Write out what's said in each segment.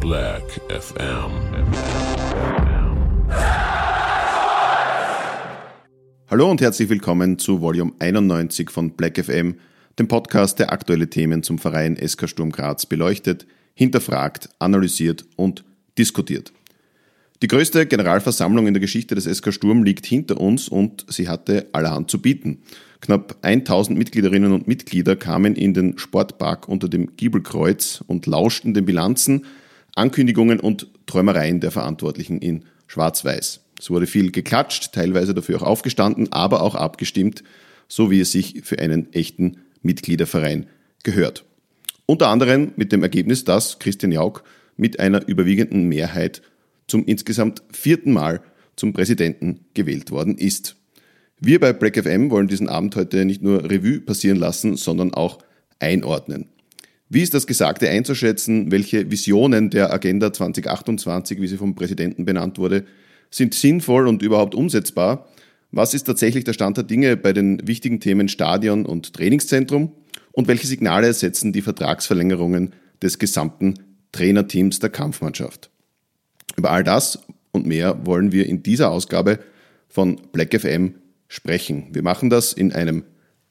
Black FM. Hallo und herzlich willkommen zu Volume 91 von Black FM, dem Podcast, der aktuelle Themen zum Verein SK Sturm Graz beleuchtet, hinterfragt, analysiert und diskutiert. Die größte Generalversammlung in der Geschichte des SK Sturm liegt hinter uns und sie hatte allerhand zu bieten. Knapp 1000 Mitgliederinnen und Mitglieder kamen in den Sportpark unter dem Giebelkreuz und lauschten den Bilanzen, Ankündigungen und Träumereien der Verantwortlichen in Schwarz-Weiß. Es wurde viel geklatscht, teilweise dafür auch aufgestanden, aber auch abgestimmt, so wie es sich für einen echten Mitgliederverein gehört. Unter anderem mit dem Ergebnis, dass Christian Jauch mit einer überwiegenden Mehrheit zum insgesamt vierten Mal zum Präsidenten gewählt worden ist. Wir bei Black FM wollen diesen Abend heute nicht nur Revue passieren lassen, sondern auch einordnen. Wie ist das Gesagte einzuschätzen? Welche Visionen der Agenda 2028, wie sie vom Präsidenten benannt wurde, sind sinnvoll und überhaupt umsetzbar? Was ist tatsächlich der Stand der Dinge bei den wichtigen Themen Stadion und Trainingszentrum? Und welche Signale setzen die Vertragsverlängerungen des gesamten Trainerteams der Kampfmannschaft? Über all das und mehr wollen wir in dieser Ausgabe von Black FM sprechen. Wir machen das in einem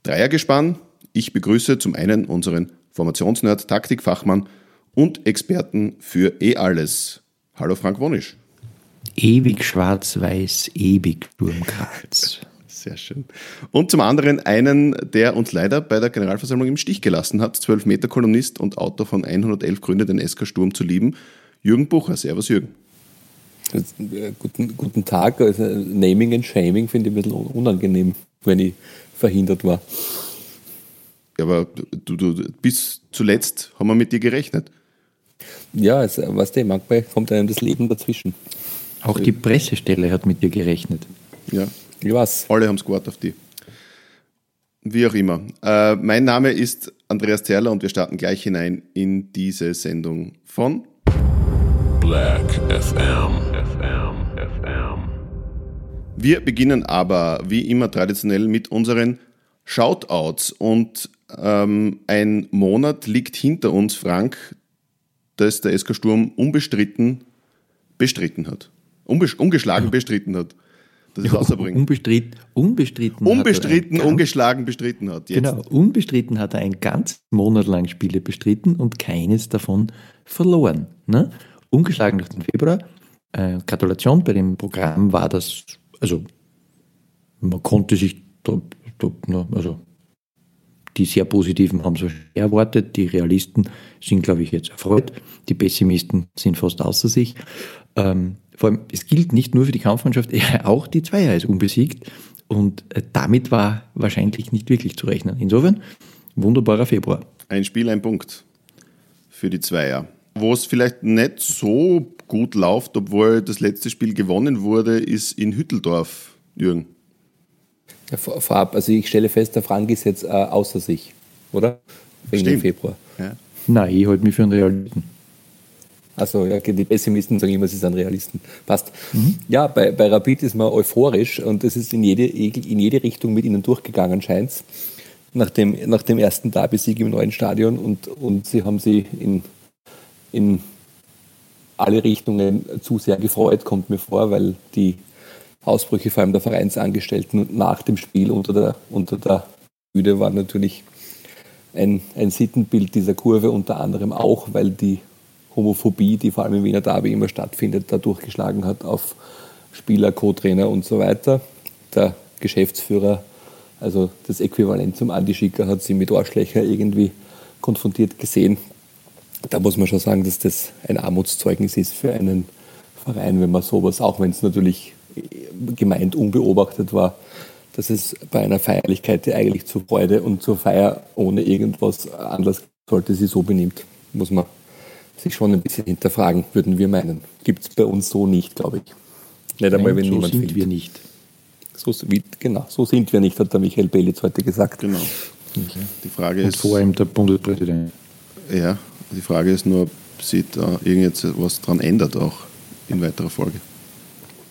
Dreiergespann. Ich begrüße zum einen unseren Formationsnerd, Taktikfachmann und Experten für eh alles. Hallo Frank Wonisch. Ewig schwarz-weiß, ewig Sturmkreuz. Sehr schön. Und zum anderen einen, der uns leider bei der Generalversammlung im Stich gelassen hat, 12 Meter Kolumnist und Autor von 111 Gründe, den SK Sturm zu lieben, Jürgen Bucher. Servus Jürgen. Guten, guten Tag. Also Naming and Shaming finde ich ein bisschen unangenehm, wenn ich verhindert war. Aber du, du, bis zuletzt haben wir mit dir gerechnet. Ja, also, weißt du, manchmal kommt einem das Leben dazwischen. Auch die Pressestelle hat mit dir gerechnet. Ja, ich weiß. Alle haben es gewartet auf die. Wie auch immer. Äh, mein Name ist Andreas Zerler und wir starten gleich hinein in diese Sendung von Black. FM. Wir beginnen aber wie immer traditionell mit unseren Shoutouts und ähm, ein Monat liegt hinter uns, Frank, dass der SK Sturm unbestritten bestritten hat. Unbes ungeschlagen ja. bestritten hat. Das ist ja, unbestritten, unbestritten. Unbestritten, ungeschlagen bestritten hat. Jetzt. Genau, unbestritten hat er ein ganz Monat lang Spiele bestritten und keines davon verloren. Ne? Ungeschlagen durch den Februar. Äh, Gratulation, bei dem Programm war das, also man konnte sich, da, da, also die sehr Positiven haben es erwartet, die Realisten sind, glaube ich, jetzt erfreut, die Pessimisten sind fast außer sich. Ähm, vor allem, es gilt nicht nur für die Kampfmannschaft, auch die Zweier ist unbesiegt und äh, damit war wahrscheinlich nicht wirklich zu rechnen. Insofern, wunderbarer Februar. Ein Spiel, ein Punkt für die Zweier. Wo es vielleicht nicht so gut läuft, obwohl das letzte Spiel gewonnen wurde, ist in Hütteldorf, Jürgen. Ja, vorab, also ich stelle fest, der Frank ist jetzt äh, außer sich, oder? Wegen Stimmt. dem Februar. Ja. Nein, ich halte mich für einen Realisten. Also ja, die Pessimisten sagen immer, sie sind Realisten. Passt. Mhm. Ja, bei, bei Rapid ist man euphorisch und es ist in jede, in jede Richtung mit ihnen durchgegangen, scheint es. Nach dem, nach dem ersten Derby-Sieg im neuen Stadion und, und sie haben sie in, in alle Richtungen zu sehr gefreut, kommt mir vor, weil die Ausbrüche vor allem der Vereinsangestellten nach dem Spiel unter der, unter der Bühne war natürlich ein, ein Sittenbild dieser Kurve unter anderem auch, weil die Homophobie, die vor allem im Wiener Derby immer stattfindet, da durchgeschlagen hat auf Spieler, Co-Trainer und so weiter. Der Geschäftsführer, also das Äquivalent zum Andi Schicker, hat sie mit Arschlöcher irgendwie konfrontiert gesehen. Da muss man schon sagen, dass das ein Armutszeugnis ist für einen Verein, wenn man sowas, auch wenn es natürlich gemeint unbeobachtet war, dass es bei einer Feierlichkeit, die eigentlich zur Freude und zur Feier ohne irgendwas Anlass sollte, sie so benimmt, muss man sich schon ein bisschen hinterfragen, würden wir meinen. Gibt es bei uns so nicht, glaube ich. Nicht einmal, wenn so niemand sind fehlt. wir nicht. So, wie, genau, so sind wir nicht, hat der Michael Belitz heute gesagt. Genau. Okay. Die Frage und ist. Vor allem der Bundespräsident. Ja, die Frage ist nur, ob sich da irgendetwas dran ändert, auch in weiterer Folge.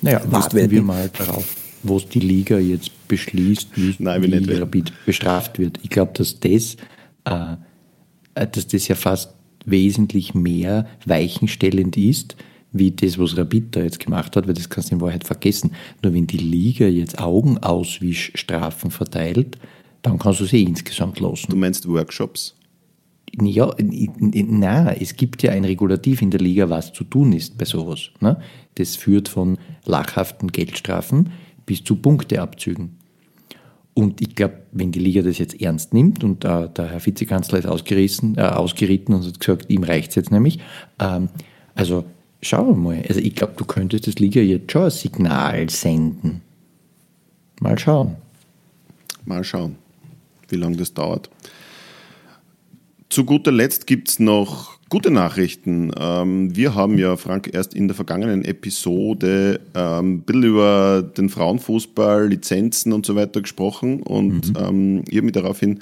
Naja, warten wir mal darauf. was die Liga jetzt beschließt, wie, Nein, wie nicht. Rapid bestraft wird. Ich glaube, dass das, äh, dass das ja fast wesentlich mehr weichenstellend ist, wie das, was Rapid da jetzt gemacht hat, weil das kannst du in Wahrheit vergessen. Nur wenn die Liga jetzt Augenauswischstrafen verteilt, dann kannst du sie insgesamt lassen. Du meinst Workshops? Ja, na, es gibt ja ein Regulativ in der Liga, was zu tun ist bei sowas. Ne? Das führt von lachhaften Geldstrafen bis zu Punkteabzügen. Und ich glaube, wenn die Liga das jetzt ernst nimmt und äh, der Herr Vizekanzler ist ausgerissen, äh, ausgeritten und hat gesagt, ihm reicht es jetzt nämlich. Ähm, also schauen wir mal. Also ich glaube, du könntest das Liga jetzt schon ein Signal senden. Mal schauen. Mal schauen, wie lange das dauert. Zu guter Letzt gibt es noch gute Nachrichten. Ähm, wir haben ja, Frank, erst in der vergangenen Episode ähm, ein bisschen über den Frauenfußball, Lizenzen und so weiter gesprochen und mhm. ähm, ich habe mich daraufhin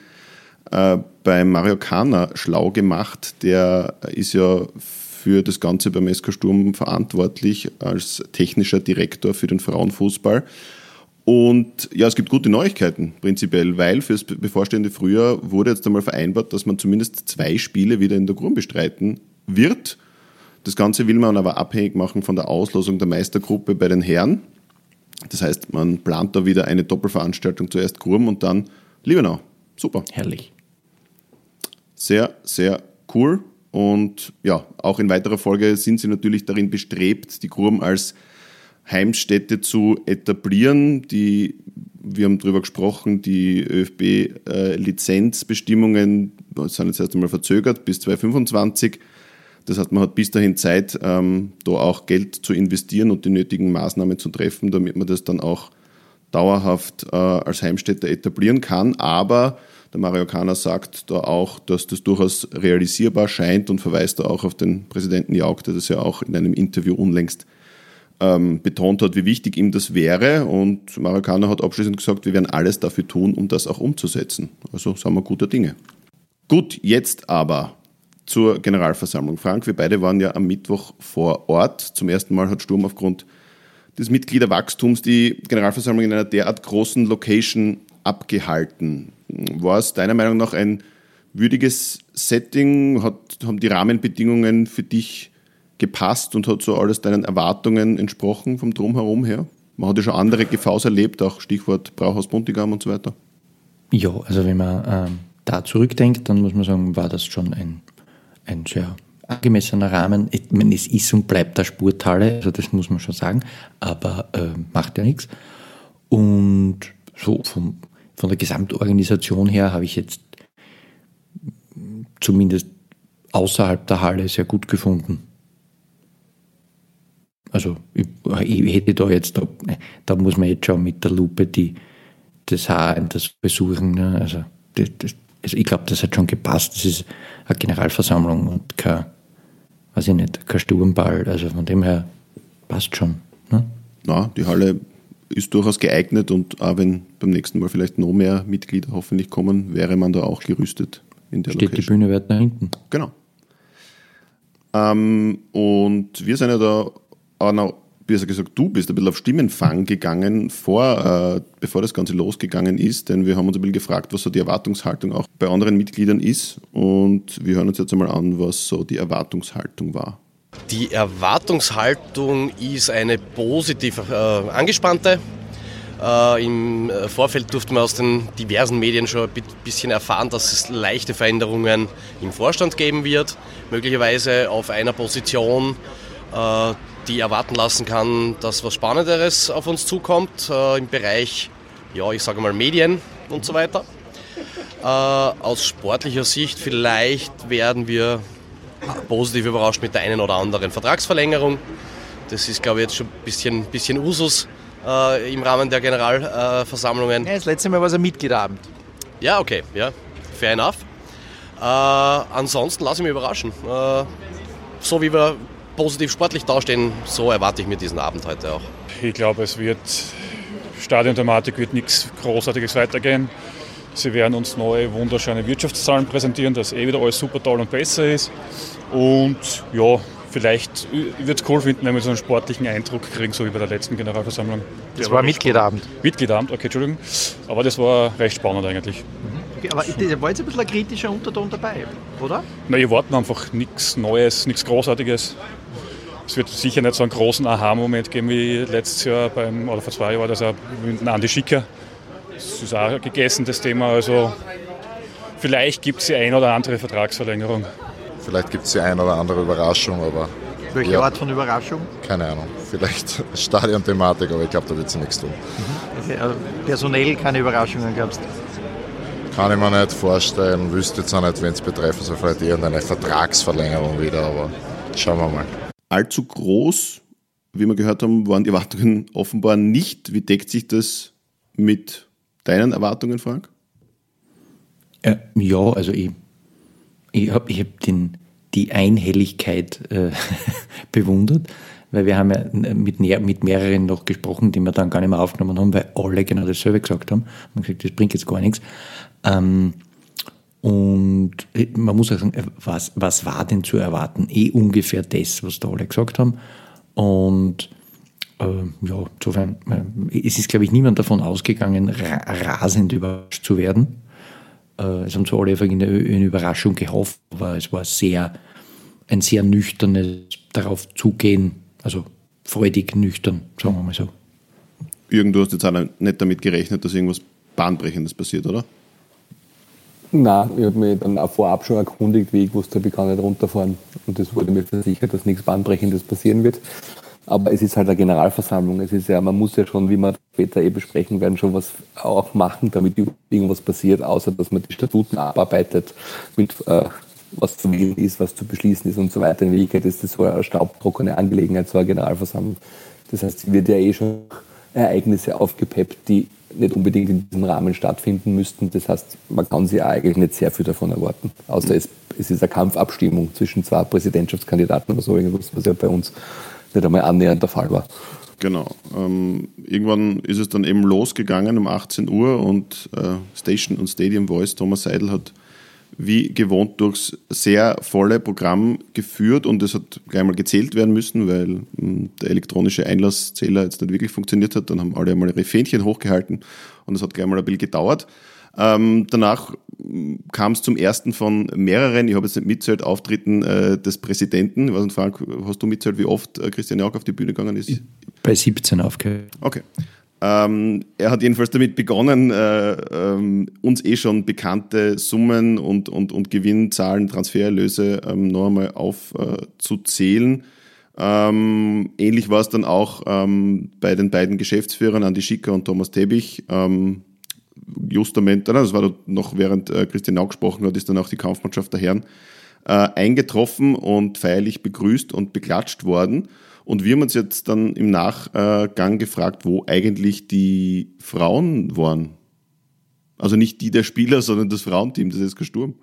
äh, bei Mario Kana schlau gemacht. Der ist ja für das Ganze beim SK Sturm verantwortlich als technischer Direktor für den Frauenfußball. Und ja, es gibt gute Neuigkeiten prinzipiell, weil fürs bevorstehende Frühjahr wurde jetzt einmal vereinbart, dass man zumindest zwei Spiele wieder in der Grum bestreiten wird. Das Ganze will man aber abhängig machen von der Auslosung der Meistergruppe bei den Herren. Das heißt, man plant da wieder eine Doppelveranstaltung, zuerst Grum und dann Liebenau. Super. Herrlich. Sehr, sehr cool. Und ja, auch in weiterer Folge sind sie natürlich darin bestrebt, die Grum als Heimstätte zu etablieren. Die, wir haben darüber gesprochen, die ÖFB-Lizenzbestimmungen äh, sind jetzt erst einmal verzögert bis 2025. Das heißt, man hat bis dahin Zeit, ähm, da auch Geld zu investieren und die nötigen Maßnahmen zu treffen, damit man das dann auch dauerhaft äh, als Heimstätte etablieren kann. Aber der Mario Kana sagt da auch, dass das durchaus realisierbar scheint und verweist da auch auf den Präsidenten Jauch, der das ja auch in einem Interview unlängst ähm, betont hat, wie wichtig ihm das wäre. Und Marokkaner hat abschließend gesagt, wir werden alles dafür tun, um das auch umzusetzen. Also sind wir guter Dinge. Gut, jetzt aber zur Generalversammlung. Frank, wir beide waren ja am Mittwoch vor Ort. Zum ersten Mal hat Sturm aufgrund des Mitgliederwachstums die Generalversammlung in einer derart großen Location abgehalten. War es deiner Meinung nach ein würdiges Setting? Hat, haben die Rahmenbedingungen für dich gepasst und hat so alles deinen Erwartungen entsprochen vom Drumherum her? Man hat ja schon andere GVs erlebt, auch Stichwort Brauhaus Buntigam und so weiter. Ja, also wenn man ähm, da zurückdenkt, dann muss man sagen, war das schon ein, ein sehr angemessener Rahmen. Ich meine, es ist und bleibt der Spurthalle, also das muss man schon sagen, aber äh, macht ja nichts. Und so vom, von der Gesamtorganisation her habe ich jetzt zumindest außerhalb der Halle sehr gut gefunden. Also ich, ich, hätte da jetzt, da, da, muss man jetzt schon mit der Lupe die, das Haar in das besuchen. Ne? Also, das, das, also ich glaube, das hat schon gepasst. Das ist eine Generalversammlung und kein, weiß ich nicht, kein Sturmball. Also von dem her passt schon. Ne? Ja, die Halle ist durchaus geeignet und auch wenn beim nächsten Mal vielleicht noch mehr Mitglieder hoffentlich kommen, wäre man da auch gerüstet in der Steht Location. die Bühne weit nach hinten. Genau. Ähm, und wir sind ja da Anna, besser gesagt, du bist ein bisschen auf Stimmenfang gegangen, vor, äh, bevor das Ganze losgegangen ist, denn wir haben uns ein bisschen gefragt, was so die Erwartungshaltung auch bei anderen Mitgliedern ist und wir hören uns jetzt einmal an, was so die Erwartungshaltung war. Die Erwartungshaltung ist eine positiv äh, angespannte. Äh, Im Vorfeld durfte man aus den diversen Medien schon ein bisschen erfahren, dass es leichte Veränderungen im Vorstand geben wird, möglicherweise auf einer Position, äh, die erwarten lassen kann, dass was Spannenderes auf uns zukommt äh, im Bereich, ja, ich sage mal Medien und so weiter. Äh, aus sportlicher Sicht vielleicht werden wir positiv überrascht mit der einen oder anderen Vertragsverlängerung. Das ist, glaube ich, jetzt schon ein bisschen, bisschen Usus äh, im Rahmen der Generalversammlungen. Ja, das letzte Mal war es ein Mitgliederabend. Ja, okay, ja, fair enough. Äh, ansonsten lasse ich mich überraschen. Äh, so wie wir positiv sportlich dastehen, so erwarte ich mir diesen Abend heute auch. Ich glaube, es wird Stadionthematik wird nichts Großartiges weitergehen. Sie werden uns neue, wunderschöne Wirtschaftszahlen präsentieren, dass eh wieder alles super toll und besser ist. Und ja, vielleicht würde es cool finden, wenn wir so einen sportlichen Eindruck kriegen, so wie bei der letzten Generalversammlung. Das war Mitgliederabend. Mitgliederabend, okay, Entschuldigung. Aber das war recht spannend eigentlich. Okay, aber da war jetzt ein bisschen ein kritischer Unterton dabei, oder? Na, wir warten einfach nichts Neues, nichts Großartiges. Es wird sicher nicht so einen großen Aha-Moment geben wie letztes Jahr beim, oder vor zwei Jahren war das auch mit Andi Schicker. Das ist auch gegessen, das Thema. Also vielleicht gibt es die ein oder andere Vertragsverlängerung. Vielleicht gibt es die ein oder andere Überraschung, aber. Welche ja, Art von Überraschung? Keine Ahnung. Vielleicht Stadionthematik, aber ich glaube, da wird sie nichts tun. Okay, also personell keine Überraschungen gab's? Kann ich mir nicht vorstellen, wüsste jetzt auch nicht, wenn es betreffen soll, vielleicht irgendeine Vertragsverlängerung wieder, aber schauen wir mal. Allzu groß, wie wir gehört haben, waren die Erwartungen offenbar nicht. Wie deckt sich das mit deinen Erwartungen, Frank? Äh, ja, also ich, ich habe ich hab die Einhelligkeit äh, bewundert, weil wir haben ja mit, mit mehreren noch gesprochen, die wir dann gar nicht mehr aufgenommen haben, weil alle genau dasselbe gesagt haben. Man gesagt, das bringt jetzt gar nichts. Ähm, und man muss auch sagen, was, was war denn zu erwarten? Eh ungefähr das, was da alle gesagt haben. Und äh, ja, insofern, äh, es ist, glaube ich, niemand davon ausgegangen, ra rasend überrascht zu werden. Äh, es haben zwar alle eine, eine Überraschung gehofft, aber es war sehr, ein sehr nüchternes darauf zugehen, also freudig nüchtern, sagen wir mal so. Jürgen, du hast jetzt auch nicht damit gerechnet, dass irgendwas Bahnbrechendes passiert, oder? Nein, ich habe mich dann auch vorab schon erkundigt, wie ich wusste, ich kann nicht runterfahren. Und es wurde mir versichert, dass nichts Bahnbrechendes passieren wird. Aber es ist halt eine Generalversammlung. Es ist ja, man muss ja schon, wie wir später eh besprechen werden, schon was auch machen, damit irgendwas passiert, außer dass man die Statuten abarbeitet, mit äh, was zu wählen ist, was zu beschließen ist und so weiter. In Wirklichkeit ist das so eine staubtrockene Angelegenheit, so eine Generalversammlung. Das heißt, sie wird ja eh schon Ereignisse aufgepeppt, die nicht unbedingt in diesem Rahmen stattfinden müssten. Das heißt, man kann sich eigentlich nicht sehr viel davon erwarten. Außer es, es ist eine Kampfabstimmung zwischen zwei Präsidentschaftskandidaten oder so irgendwas, was ja bei uns nicht einmal annähernd der Fall war. Genau. Ähm, irgendwann ist es dann eben losgegangen um 18 Uhr und äh, Station und Stadium Voice, Thomas Seidel hat wie gewohnt durchs sehr volle Programm geführt und es hat gleich mal gezählt werden müssen, weil hm, der elektronische Einlasszähler jetzt nicht wirklich funktioniert hat. Dann haben alle einmal ihre Fähnchen hochgehalten und es hat gleich mal ein bisschen gedauert. Ähm, danach hm, kam es zum ersten von mehreren, ich habe jetzt nicht mitzählt, Auftritten äh, des Präsidenten. Ich weiß nicht, Frank, hast du mitzählt, wie oft äh, Christian Jauch auf die Bühne gegangen ist? Bei 17 aufgehört. Okay. Ähm, er hat jedenfalls damit begonnen, äh, ähm, uns eh schon bekannte Summen und, und, und Gewinnzahlen, Transfererlöse ähm, noch einmal aufzuzählen. Äh, ähnlich war es dann auch ähm, bei den beiden Geschäftsführern, Andi Schicker und Thomas Tebich. Ähm, justament, das war noch während äh, Christian Nau gesprochen hat, ist dann auch die Kampfmannschaft der Herren äh, eingetroffen und feierlich begrüßt und beklatscht worden. Und wir haben uns jetzt dann im Nachgang gefragt, wo eigentlich die Frauen waren. Also nicht die der Spieler, sondern das Frauenteam, das ist Sturm.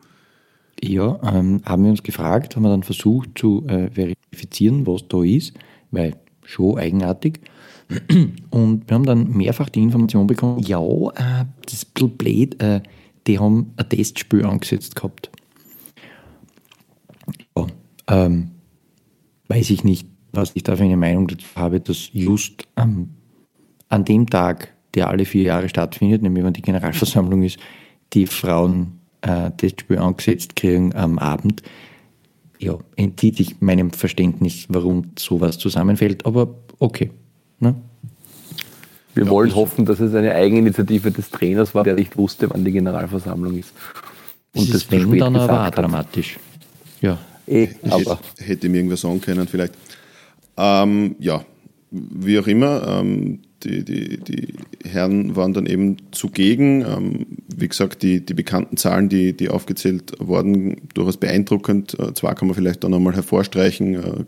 Ja, ähm, haben wir uns gefragt, haben wir dann versucht zu äh, verifizieren, was da ist, weil schon eigenartig. Und wir haben dann mehrfach die Information bekommen, ja, äh, das ist ein bisschen blöd, äh, die haben ein Testspiel angesetzt gehabt. Ja, ähm, weiß ich nicht, was ich da für eine Meinung dazu habe, dass just ähm, an dem Tag, der alle vier Jahre stattfindet, nämlich wenn die Generalversammlung ist, die Frauen äh, das Spiel angesetzt kriegen am Abend, ja, entzieht sich meinem Verständnis, warum sowas zusammenfällt, aber okay. Ne? Wir ja, wollen hoffen, dass es eine Eigeninitiative des Trainers war, der nicht wusste, wann die Generalversammlung ist. Und das, das wenn dann aber dramatisch. Ja. Eh, aber hätte mir irgendwas sagen können, vielleicht. Ähm, ja, wie auch immer, ähm, die, die, die Herren waren dann eben zugegen. Ähm, wie gesagt, die, die bekannten Zahlen, die, die aufgezählt wurden, durchaus beeindruckend. Äh, zwar kann man vielleicht dann nochmal hervorstreichen, äh,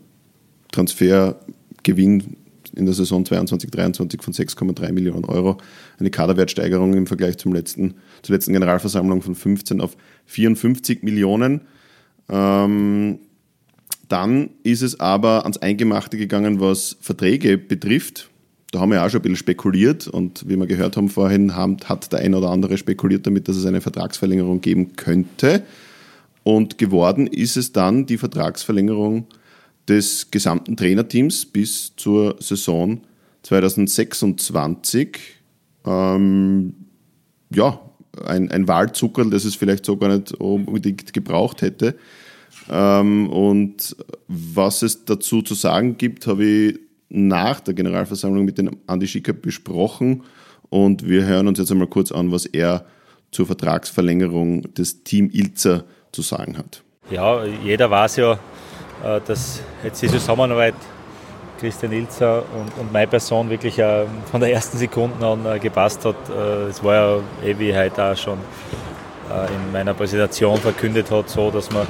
Transfergewinn in der Saison 22-23 von 6,3 Millionen Euro. Eine Kaderwertsteigerung im Vergleich zum letzten, zur letzten Generalversammlung von 15 auf 54 Millionen. Ähm, dann ist es aber ans Eingemachte gegangen, was Verträge betrifft. Da haben wir auch schon ein bisschen spekuliert und wie wir gehört haben vorhin, hat der ein oder andere spekuliert damit, dass es eine Vertragsverlängerung geben könnte. Und geworden ist es dann die Vertragsverlängerung des gesamten Trainerteams bis zur Saison 2026. Ähm, ja, ein, ein Wahlzuckerl, das es vielleicht so gar nicht unbedingt gebraucht hätte. Ähm, und was es dazu zu sagen gibt, habe ich nach der Generalversammlung mit dem Andi Schicker besprochen. Und wir hören uns jetzt einmal kurz an, was er zur Vertragsverlängerung des Team Ilzer zu sagen hat. Ja, jeder weiß ja, äh, dass jetzt die Zusammenarbeit Christian Ilzer und, und meine Person wirklich äh, von der ersten Sekunde an äh, gepasst hat. Es war ja, eh wie heute auch schon in meiner Präsentation verkündet hat, so, dass man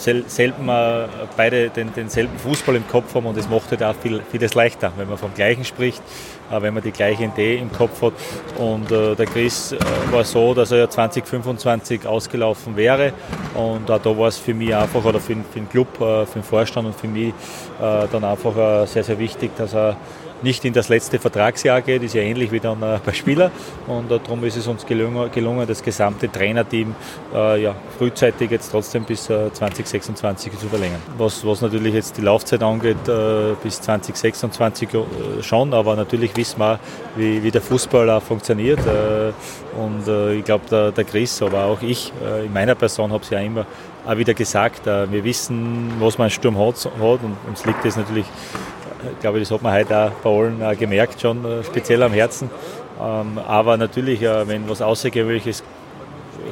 sel selten äh, beide den, denselben Fußball im Kopf haben und es macht halt auch viel, vieles leichter, wenn man vom Gleichen spricht, äh, wenn man die gleiche Idee im Kopf hat. Und äh, der Chris äh, war so, dass er ja 2025 ausgelaufen wäre und auch da war es für mich einfach, oder für, für den Club, äh, für den Vorstand und für mich äh, dann einfach sehr, sehr wichtig, dass er nicht in das letzte Vertragsjahr geht, ist ja ähnlich wie dann äh, bei Spieler. Und äh, darum ist es uns gelungen, das gesamte Trainerteam äh, ja, frühzeitig jetzt trotzdem bis 2026 zu verlängern. Was, was natürlich jetzt die Laufzeit angeht, bis 2026 schon, aber natürlich wissen wir, wie, wie der Fußball auch funktioniert. Und ich glaube, der, der Chris, aber auch ich in meiner Person habe es ja immer auch wieder gesagt, wir wissen, was man Sturm hat, und uns liegt es natürlich ich glaube, das hat man heute auch bei allen äh, gemerkt, schon äh, speziell am Herzen. Ähm, aber natürlich, äh, wenn was Außergewöhnliches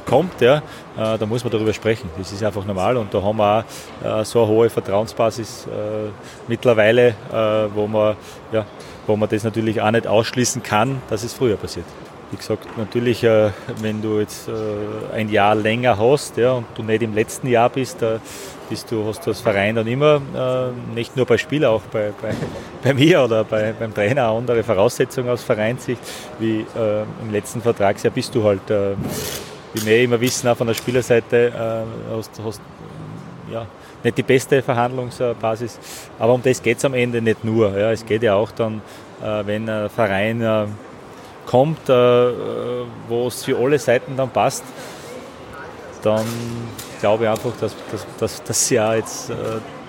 kommt, ja, da muss man darüber sprechen. Das ist einfach normal und da haben wir auch so eine hohe Vertrauensbasis mittlerweile, wo man, ja, wo man das natürlich auch nicht ausschließen kann, dass es früher passiert. Wie gesagt, natürlich, äh, wenn du jetzt äh, ein Jahr länger hast ja, und du nicht im letzten Jahr bist, äh, bist du, hast du als Verein dann immer, nicht nur bei Spielern, auch bei, bei, bei mir oder bei, beim Trainer andere Voraussetzungen aus Vereinssicht, wie im letzten Vertragsjahr bist du halt, wie wir immer wissen, auch von der Spielerseite, hast, hast ja, nicht die beste Verhandlungsbasis. Aber um das geht es am Ende nicht nur. Ja. Es geht ja auch dann, wenn ein Verein kommt, äh, wo es für alle Seiten dann passt, dann glaube ich einfach, dass, dass, dass, dass ja jetzt äh,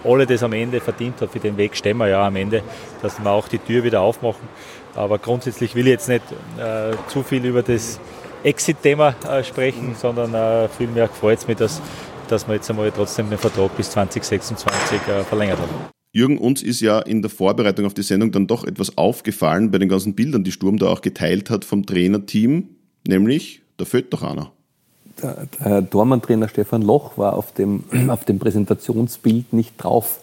alle das am Ende verdient hat. Für den Weg stehen wir ja am Ende, dass wir auch die Tür wieder aufmachen. Aber grundsätzlich will ich jetzt nicht äh, zu viel über das Exit-Thema äh, sprechen, sondern äh, vielmehr gefreut es mich, dass, dass wir jetzt einmal trotzdem den Vertrag bis 2026 äh, verlängert haben. Jürgen, uns ist ja in der Vorbereitung auf die Sendung dann doch etwas aufgefallen bei den ganzen Bildern, die Sturm da auch geteilt hat vom Trainerteam, nämlich, da fehlt doch einer. Der, der Dormann-Trainer Stefan Loch war auf dem, auf dem Präsentationsbild nicht drauf.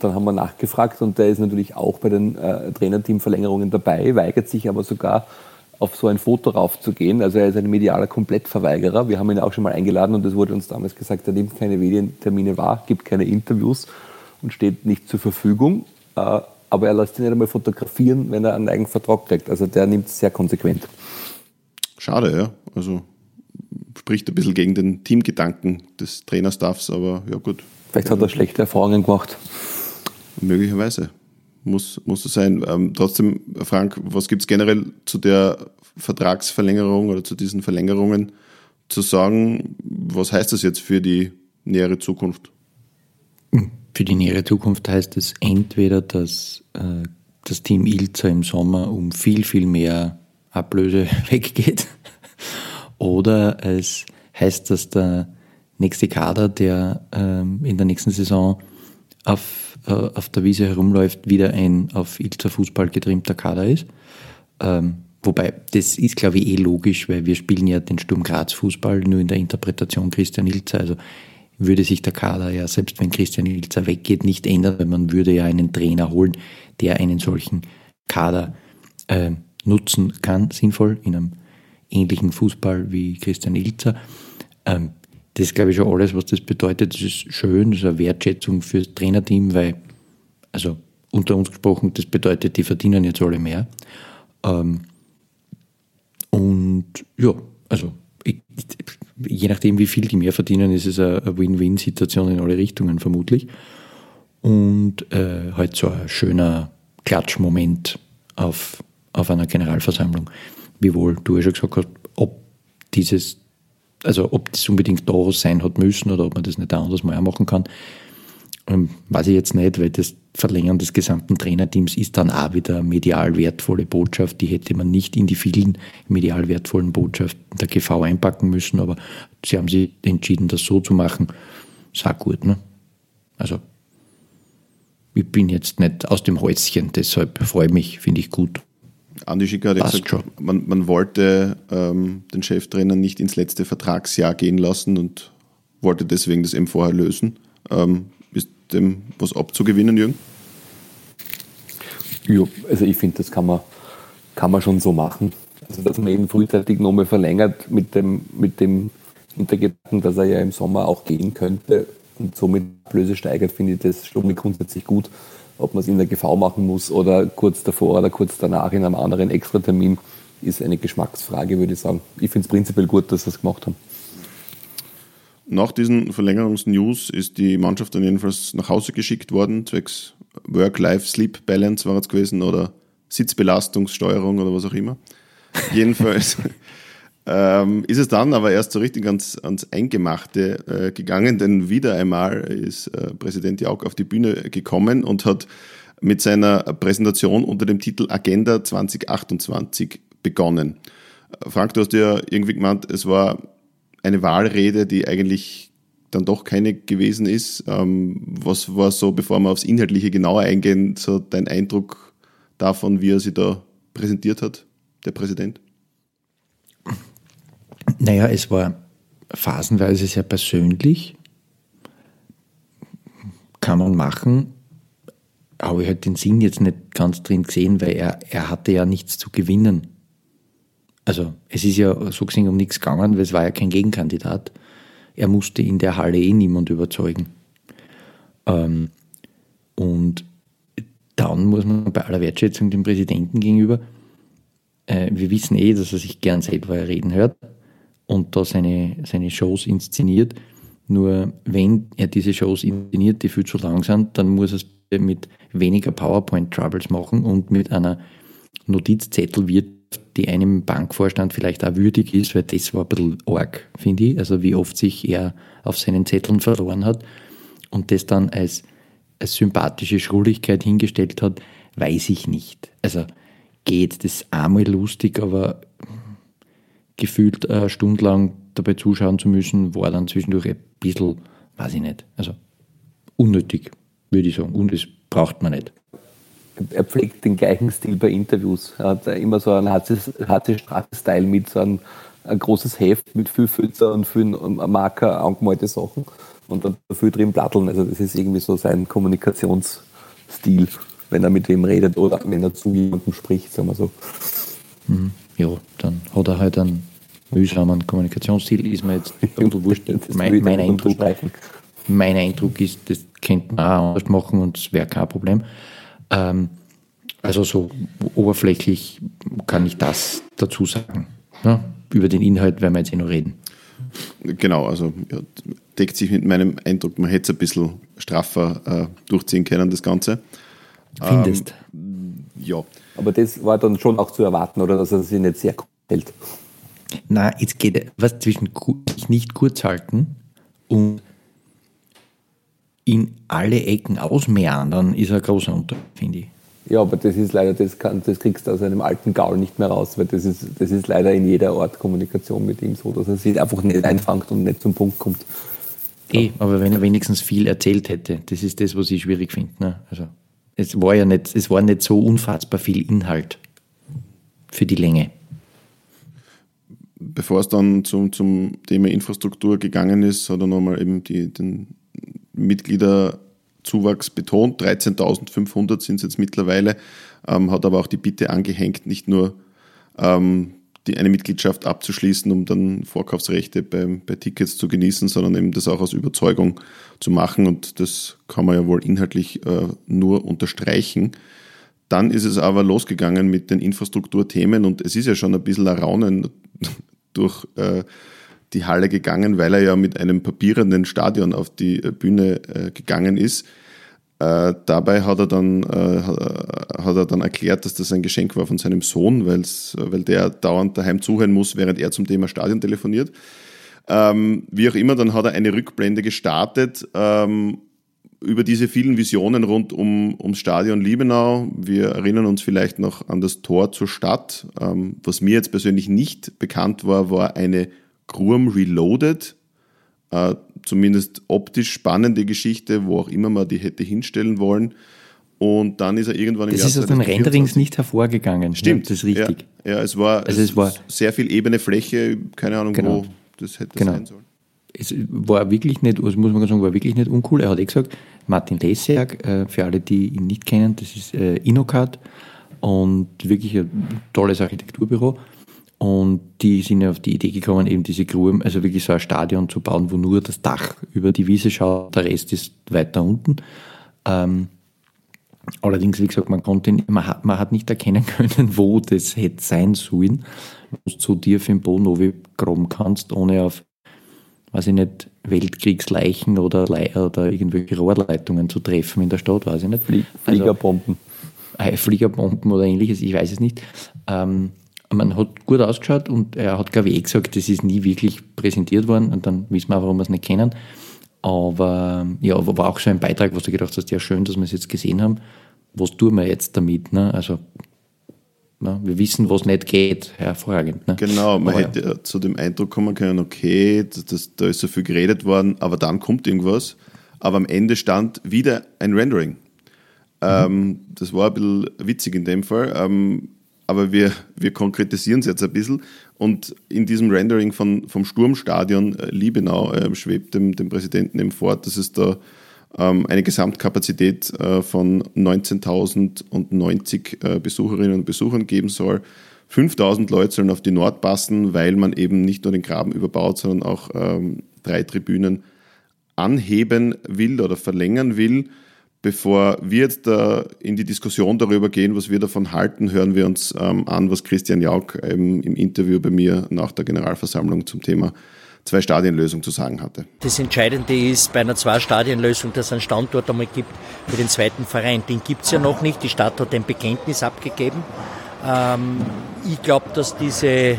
Dann haben wir nachgefragt und der ist natürlich auch bei den äh, Trainerteam-Verlängerungen dabei, weigert sich aber sogar auf so ein Foto raufzugehen. Also er ist ein medialer Komplettverweigerer. Wir haben ihn auch schon mal eingeladen und es wurde uns damals gesagt, er nimmt keine Medientermine wahr, gibt keine Interviews und steht nicht zur Verfügung. Äh, aber er lässt sich nicht einmal fotografieren, wenn er einen eigenen Vertrag kriegt. Also der nimmt es sehr konsequent. Schade, ja. Also spricht ein bisschen gegen den Teamgedanken des Trainerstaffs, aber ja gut. Vielleicht hat er schlechte Erfahrungen gemacht. Möglicherweise. Muss, muss es sein. Ähm, trotzdem, Frank, was gibt es generell zu der Vertragsverlängerung oder zu diesen Verlängerungen zu sagen? Was heißt das jetzt für die nähere Zukunft? Für die nähere Zukunft heißt es entweder, dass äh, das Team Ilza im Sommer um viel, viel mehr Ablöse weggeht, oder es heißt, dass der nächste Kader, der ähm, in der nächsten Saison auf, äh, auf der Wiese herumläuft, wieder ein auf Ilza Fußball getrimmter Kader ist. Ähm, wobei, das ist, glaube ich, eh logisch, weil wir spielen ja den Sturm Graz Fußball nur in der Interpretation Christian Ilzer. Also würde sich der Kader ja, selbst wenn Christian Ilzer weggeht, nicht ändern, weil man würde ja einen Trainer holen, der einen solchen Kader äh, nutzen kann, sinnvoll, in einem ähnlichen Fußball wie Christian Ilzer. Ähm, das ist, glaube ich, schon alles, was das bedeutet. Das ist schön, das ist eine Wertschätzung fürs Trainerteam, weil, also unter uns gesprochen, das bedeutet, die verdienen jetzt alle mehr. Ähm, und ja, also ich, je nachdem, wie viel die mehr verdienen, ist es eine Win-Win-Situation in alle Richtungen vermutlich. Und äh, halt so ein schöner Klatschmoment auf, auf einer Generalversammlung. Wiewohl du ja schon gesagt hast, ob dieses, also ob das unbedingt da sein hat müssen oder ob man das nicht auch anders mal machen kann. ähm, weiß ich jetzt nicht, weil das Verlängern des gesamten Trainerteams ist dann auch wieder eine medial wertvolle Botschaft. Die hätte man nicht in die vielen medial wertvollen Botschaften der GV einpacken müssen, aber sie haben sich entschieden, das so zu machen. Auch gut, ne? Also, ich bin jetzt nicht aus dem Häuschen, deshalb freue ich mich, finde ich gut. Andi Schicker hat ja gesagt, man, man wollte ähm, den Cheftrainer nicht ins letzte Vertragsjahr gehen lassen und wollte deswegen das eben vorher lösen. Ähm, ist dem was abzugewinnen, Jürgen? Ja, also ich finde, das kann man, kann man schon so machen. Also dass man eben frühzeitig nochmal verlängert mit dem, mit dem Hintergedanken, dass er ja im Sommer auch gehen könnte und somit Blöße steigert, finde ich das schon grundsätzlich gut. Ob man es in der GV machen muss oder kurz davor oder kurz danach in einem anderen Extratermin, ist eine Geschmacksfrage, würde ich sagen. Ich finde es prinzipiell gut, dass sie es gemacht haben. Nach diesen Verlängerungsnews ist die Mannschaft dann jedenfalls nach Hause geschickt worden, zwecks Work-Life-Sleep-Balance war es gewesen oder Sitzbelastungssteuerung oder was auch immer. Jedenfalls ähm, ist es dann aber erst so richtig ans, ans Eingemachte äh, gegangen, denn wieder einmal ist äh, Präsident Jauch auf die Bühne gekommen und hat mit seiner Präsentation unter dem Titel Agenda 2028 begonnen. Äh, Frank, du hast ja irgendwie gemeint, es war eine Wahlrede, die eigentlich dann doch keine gewesen ist. Ähm, was war so, bevor wir aufs Inhaltliche genauer eingehen, so dein Eindruck davon, wie er sie da präsentiert hat, der Präsident? Naja, es war phasenweise sehr persönlich. Kann man machen. Habe ich halt den Sinn jetzt nicht ganz drin gesehen, weil er, er hatte ja nichts zu gewinnen. Also es ist ja so gesehen um nichts gegangen, weil es war ja kein Gegenkandidat. Er musste in der Halle eh niemand überzeugen. Ähm, und dann muss man bei aller Wertschätzung dem Präsidenten gegenüber, äh, wir wissen eh, dass er sich gern selber reden hört und da seine, seine Shows inszeniert. Nur wenn er diese Shows inszeniert, die viel zu lang sind, dann muss er es mit weniger PowerPoint-Troubles machen und mit einer Notizzettelwirtschaft, die einem Bankvorstand vielleicht auch würdig ist, weil das war ein bisschen arg, finde ich. Also wie oft sich er auf seinen Zetteln verloren hat und das dann als, als sympathische Schrulligkeit hingestellt hat, weiß ich nicht. Also geht das einmal lustig, aber gefühlt eine Stunde lang dabei zuschauen zu müssen, war dann zwischendurch ein bisschen, weiß ich nicht, also unnötig, würde ich sagen. Und das braucht man nicht. Er pflegt den gleichen Stil bei Interviews. Er hat immer so einen HC-Straße-Style mit so einem ein großes Heft mit viel Filzer und viel Marker angemalte Sachen und dann viel drin platteln. Also das ist irgendwie so sein Kommunikationsstil, wenn er mit wem redet oder wenn er zu jemandem spricht, sagen wir so. Mhm. Ja, dann hat er halt einen mühsamen Kommunikationsstil, ist mir jetzt ein bisschen wurscht. Mein, mein, Eindruck, mein Eindruck ist, das könnte man auch anders machen und es wäre kein Problem. Ähm, also so oberflächlich kann ich das dazu sagen. Ja, über den Inhalt werden wir jetzt eh noch reden. Genau, also ja, deckt sich mit meinem Eindruck, man hätte es ein bisschen straffer äh, durchziehen können, das Ganze. Findest? Ähm, ja. Aber das war dann schon auch zu erwarten, oder dass er sich nicht sehr hält. Na, jetzt geht was zwischen sich nicht kurz halten und in alle Ecken ausmeandern, ist ein großer Unterschied, finde ich. Ja, aber das ist leider, das, kann, das kriegst du aus einem alten Gaul nicht mehr raus, weil das ist, das ist leider in jeder Art Kommunikation mit ihm so, dass er sich einfach nicht einfängt und nicht zum Punkt kommt. Eh, aber wenn er wenigstens viel erzählt hätte, das ist das, was ich schwierig finde. Ne? Also, es war ja nicht, es war nicht so unfassbar viel Inhalt für die Länge. Bevor es dann zum, zum Thema Infrastruktur gegangen ist, hat er nochmal eben die, den Mitgliederzuwachs betont. 13.500 sind es jetzt mittlerweile, ähm, hat aber auch die Bitte angehängt, nicht nur ähm, die, eine Mitgliedschaft abzuschließen, um dann Vorkaufsrechte bei, bei Tickets zu genießen, sondern eben das auch aus Überzeugung zu machen. Und das kann man ja wohl inhaltlich äh, nur unterstreichen. Dann ist es aber losgegangen mit den Infrastrukturthemen und es ist ja schon ein bisschen ein Raunen durch äh, die Halle gegangen, weil er ja mit einem papierenden Stadion auf die äh, Bühne äh, gegangen ist. Äh, dabei hat er, dann, äh, hat er dann erklärt, dass das ein Geschenk war von seinem Sohn, weil's, weil der dauernd daheim zuhören muss, während er zum Thema Stadion telefoniert. Ähm, wie auch immer, dann hat er eine Rückblende gestartet, ähm, über diese vielen Visionen rund um, ums Stadion Liebenau. Wir erinnern uns vielleicht noch an das Tor zur Stadt. Ähm, was mir jetzt persönlich nicht bekannt war, war eine Grum Reloaded. Äh, zumindest optisch spannende Geschichte, wo auch immer man die hätte hinstellen wollen. Und dann ist er irgendwann im das Jahr. Das ist aus den Renderings nicht hervorgegangen. Stimmt. Ja, das ist richtig. Ja, ja es war also es war sehr viel ebene Fläche, keine Ahnung, genau. wo das hätte genau. sein sollen. Es war wirklich nicht, also muss man sagen, war wirklich nicht uncool. Er hat eh gesagt, Martin Lesiak, äh, für alle, die ihn nicht kennen, das ist äh, und wirklich ein tolles Architekturbüro. Und die sind auf die Idee gekommen, eben diese Gruben, also wirklich so ein Stadion zu bauen, wo nur das Dach über die Wiese schaut, der Rest ist weiter unten. Ähm, Allerdings, wie gesagt, man konnte, man hat, man hat nicht erkennen können, wo das hätte sein sollen, wo du zu tief im Boden graben kannst, ohne auf, weiß ich nicht, Weltkriegsleichen oder, oder irgendwelche Rohrleitungen zu treffen in der Stadt, weiß ich nicht. Flie also, Fliegerbomben. Also, Fliegerbomben oder ähnliches, ich weiß es nicht. Ähm, man hat gut ausgeschaut und er hat, glaube ich, eh gesagt, das ist nie wirklich präsentiert worden und dann wissen wir, warum wir es nicht kennen. Aber ja, war auch so ein Beitrag, was du gedacht hast, ja schön, dass wir es jetzt gesehen haben. Was tun wir jetzt damit? Ne? Also ne? wir wissen, was nicht geht. Hervorragend. Ne? Genau, man aber hätte ja. zu dem Eindruck kommen können, okay, das, das, da ist so viel geredet worden, aber dann kommt irgendwas. Aber am Ende stand wieder ein Rendering. Mhm. Ähm, das war ein bisschen witzig in dem Fall. Ähm, aber wir, wir konkretisieren es jetzt ein bisschen. Und in diesem Rendering von, vom Sturmstadion äh, Liebenau äh, schwebt dem, dem Präsidenten eben fort, dass es da eine Gesamtkapazität äh, von 19.090 äh, Besucherinnen und Besuchern geben soll. 5000 Leute sollen auf die Nord passen, weil man eben nicht nur den Graben überbaut, sondern auch ähm, drei Tribünen anheben will oder verlängern will. Bevor wir jetzt da in die Diskussion darüber gehen, was wir davon halten, hören wir uns ähm, an, was Christian Jauch im Interview bei mir nach der Generalversammlung zum Thema Zwei-Stadien-Lösung zu sagen hatte. Das Entscheidende ist bei einer Zwei-Stadien-Lösung, dass es einen Standort einmal gibt für den zweiten Verein. Den gibt es ja noch nicht. Die Stadt hat ein Bekenntnis abgegeben. Ähm, ich glaube, dass diese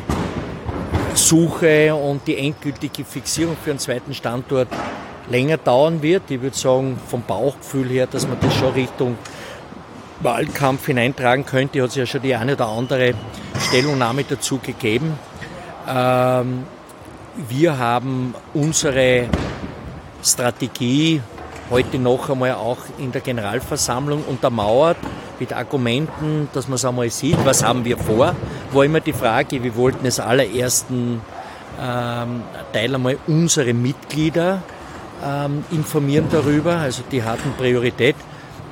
Suche und die endgültige Fixierung für einen zweiten Standort länger dauern wird. Ich würde sagen, vom Bauchgefühl her, dass man das schon Richtung Wahlkampf hineintragen könnte, hat es ja schon die eine oder andere Stellungnahme dazu gegeben. Ähm, wir haben unsere Strategie heute noch einmal auch in der Generalversammlung untermauert mit Argumenten, dass man es einmal sieht, was haben wir vor. War immer die Frage, wir wollten als allerersten ähm, Teil einmal unsere Mitglieder ähm, informieren darüber, also die hatten Priorität.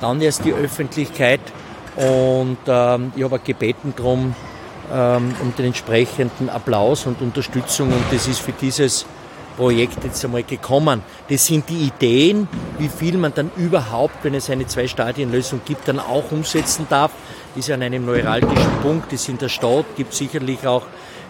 Dann erst die Öffentlichkeit und ähm, ich habe gebeten darum, ähm, um den entsprechenden Applaus und Unterstützung und das ist für dieses Projekt jetzt einmal gekommen. Das sind die Ideen, wie viel man dann überhaupt, wenn es eine Zwei-Stadien-Lösung gibt, dann auch umsetzen darf. Ist an einem neuralgischen Punkt, ist in der Stadt, gibt sicherlich auch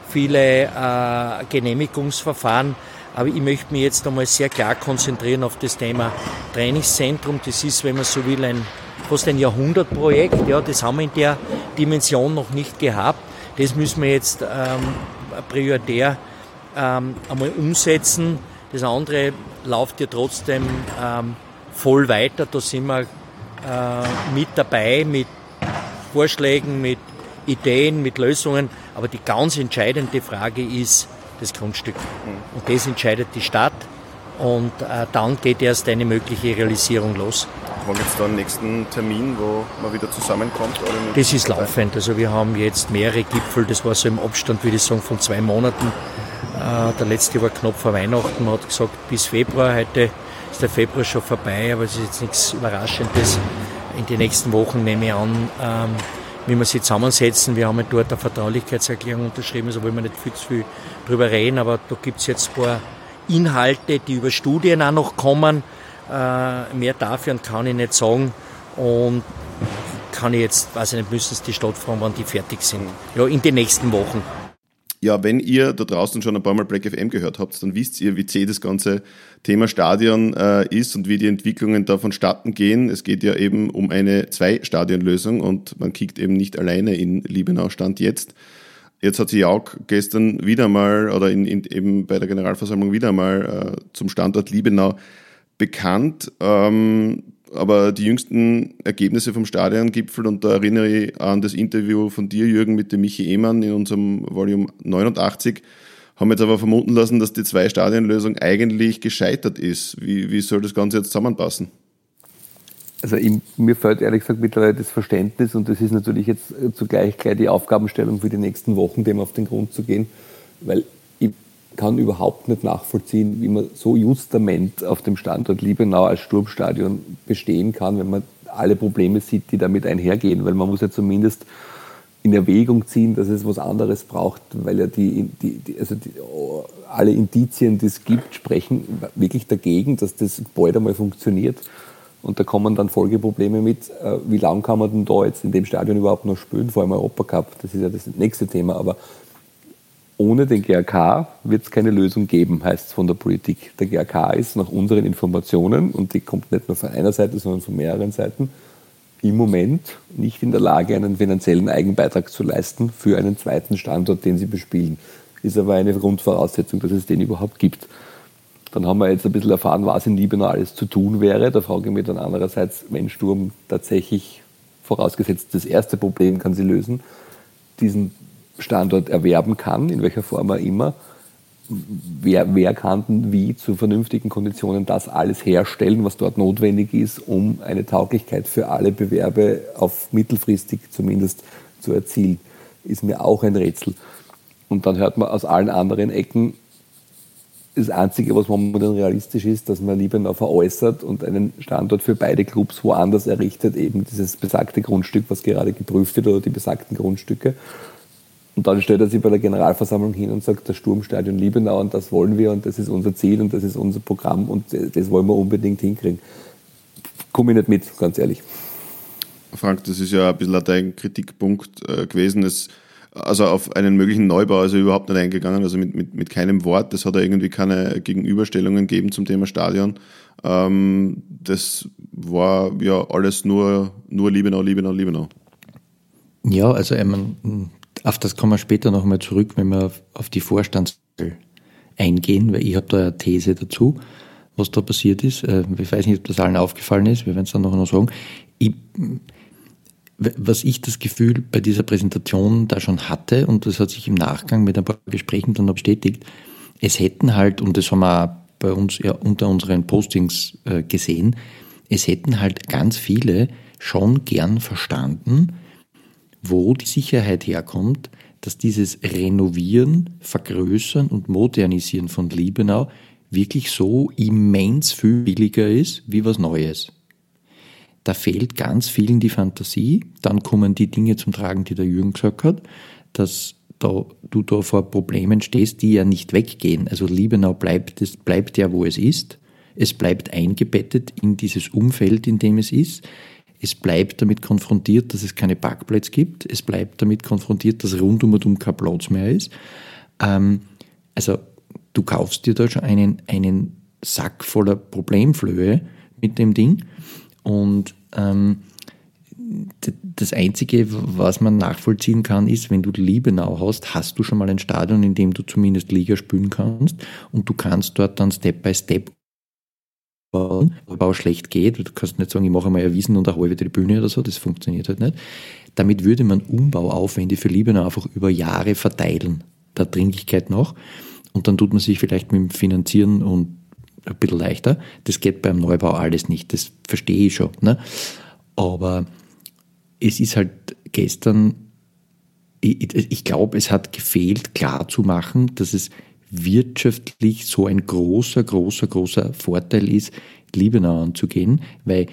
viele äh, Genehmigungsverfahren. Aber ich möchte mich jetzt einmal sehr klar konzentrieren auf das Thema Trainingszentrum. Das ist, wenn man so will, ein fast ein Jahrhundertprojekt. Ja, das haben wir in der Dimension noch nicht gehabt. Das müssen wir jetzt ähm, prioritär ähm, einmal umsetzen. Das andere läuft ja trotzdem ähm, voll weiter. Da sind wir äh, mit dabei, mit Vorschlägen, mit Ideen, mit Lösungen. Aber die ganz entscheidende Frage ist das Grundstück. Und das entscheidet die Stadt. Und äh, dann geht erst eine mögliche Realisierung los. Wann gibt es da einen nächsten Termin, wo man wieder zusammenkommt? das ist laufend. Also wir haben jetzt mehrere Gipfel, das war so im Abstand, würde ich sagen, von zwei Monaten. Äh, der letzte war knapp vor Weihnachten, man hat gesagt bis Februar. Heute ist der Februar schon vorbei, aber es ist jetzt nichts Überraschendes. In den nächsten Wochen nehme ich an, ähm, wie wir sie zusammensetzen. Wir haben dort eine Vertraulichkeitserklärung unterschrieben, also wollen wir nicht viel zu viel drüber reden, aber da gibt es jetzt ein paar Inhalte, die über Studien auch noch kommen. Äh, mehr dafür kann ich nicht sagen. Und kann ich jetzt, weiß ich nicht, müssen es die Stadt fragen, wann die fertig sind. Ja, in den nächsten Wochen. Ja, wenn ihr da draußen schon ein paar Mal Black FM gehört habt, dann wisst ihr, wie zäh das ganze Thema Stadion äh, ist und wie die Entwicklungen da vonstatten gehen. Es geht ja eben um eine Zwei-Stadion-Lösung und man kickt eben nicht alleine in Liebenau Stand jetzt. Jetzt hat sich auch gestern wieder mal oder in, in, eben bei der Generalversammlung wieder mal äh, zum Standort Liebenau bekannt. Ähm, aber die jüngsten Ergebnisse vom Stadiongipfel, und da erinnere ich an das Interview von dir, Jürgen, mit dem Michi Ehmann in unserem Volume 89, haben jetzt aber vermuten lassen, dass die Zwei-Stadien-Lösung eigentlich gescheitert ist. Wie, wie soll das Ganze jetzt zusammenpassen? Also ich, mir fällt ehrlich gesagt mittlerweile das Verständnis und das ist natürlich jetzt zugleich gleich die Aufgabenstellung für die nächsten Wochen, dem auf den Grund zu gehen, weil kann überhaupt nicht nachvollziehen, wie man so justament auf dem Standort Liebenau als Sturmstadion bestehen kann, wenn man alle Probleme sieht, die damit einhergehen, weil man muss ja zumindest in Erwägung ziehen, dass es was anderes braucht, weil ja die, die, die also die, alle Indizien, die es gibt, sprechen wirklich dagegen, dass das Gebäude mal funktioniert. Und da kommen dann Folgeprobleme mit, äh, wie lange kann man denn da jetzt in dem Stadion überhaupt noch spielen, vor allem Europacup, das ist ja das nächste Thema, aber ohne den GRK wird es keine Lösung geben, heißt es von der Politik. Der GRK ist nach unseren Informationen, und die kommt nicht nur von einer Seite, sondern von mehreren Seiten, im Moment nicht in der Lage, einen finanziellen Eigenbeitrag zu leisten für einen zweiten Standort, den sie bespielen. Ist aber eine Grundvoraussetzung, dass es den überhaupt gibt. Dann haben wir jetzt ein bisschen erfahren, was in Libanon alles zu tun wäre. Da frage ich mich dann andererseits, wenn Sturm tatsächlich, vorausgesetzt das erste Problem kann sie lösen, diesen Standort erwerben kann, in welcher Form auch immer, wer, wer kann wie zu vernünftigen Konditionen das alles herstellen, was dort notwendig ist, um eine Tauglichkeit für alle Bewerbe auf mittelfristig zumindest zu erzielen, ist mir auch ein Rätsel. Und dann hört man aus allen anderen Ecken, das Einzige, was momentan realistisch ist, dass man Liebenau veräußert und einen Standort für beide Clubs woanders errichtet, eben dieses besagte Grundstück, was gerade geprüft wird, oder die besagten Grundstücke. Und dann stellt er sich bei der Generalversammlung hin und sagt, das Sturmstadion Liebenau und das wollen wir und das ist unser Ziel und das ist unser Programm und das wollen wir unbedingt hinkriegen. Komme ich nicht mit, ganz ehrlich. Frank, das ist ja ein bisschen dein Kritikpunkt äh, gewesen. Es, also auf einen möglichen Neubau ist er überhaupt nicht eingegangen, also mit, mit, mit keinem Wort. Das hat er irgendwie keine Gegenüberstellungen gegeben zum Thema Stadion. Ähm, das war ja alles nur, nur Liebenau, Liebenau, Liebenau. Ja, also ich meine, auf das kommen wir später nochmal zurück, wenn wir auf die Vorstandswahl eingehen, weil ich habe da eine These dazu, was da passiert ist. Äh, ich weiß nicht, ob das allen aufgefallen ist, wir werden es dann noch sagen. Ich, was ich das Gefühl bei dieser Präsentation da schon hatte, und das hat sich im Nachgang mit ein paar Gesprächen dann bestätigt, es hätten halt, und das haben wir auch bei uns ja unter unseren Postings äh, gesehen, es hätten halt ganz viele schon gern verstanden, wo die Sicherheit herkommt, dass dieses Renovieren, Vergrößern und Modernisieren von Liebenau wirklich so immens viel billiger ist wie was Neues. Da fehlt ganz vielen die Fantasie. Dann kommen die Dinge zum Tragen, die der Jürgen gesagt hat, dass da, du da vor Problemen stehst, die ja nicht weggehen. Also Liebenau bleibt, es bleibt ja, wo es ist. Es bleibt eingebettet in dieses Umfeld, in dem es ist. Es bleibt damit konfrontiert, dass es keine Parkplätze gibt. Es bleibt damit konfrontiert, dass rund um und um kein Platz mehr ist. Ähm, also du kaufst dir da schon einen, einen Sack voller Problemflöhe mit dem Ding. Und ähm, das Einzige, was man nachvollziehen kann, ist, wenn du Liebenau hast, hast du schon mal ein Stadion, in dem du zumindest Liga spielen kannst und du kannst dort dann Step by Step bauen, aber schlecht geht. Du kannst nicht sagen, ich mache mal ein Wiesen und eine halbe Tribüne oder so, das funktioniert halt nicht. Damit würde man Umbauaufwände für Liebenau einfach über Jahre verteilen, der Dringlichkeit nach. Und dann tut man sich vielleicht mit dem Finanzieren und ein bisschen leichter. Das geht beim Neubau alles nicht, das verstehe ich schon. Ne? Aber es ist halt gestern, ich, ich glaube, es hat gefehlt, klarzumachen, dass es wirtschaftlich so ein großer, großer, großer Vorteil ist, Liebenau anzugehen, weil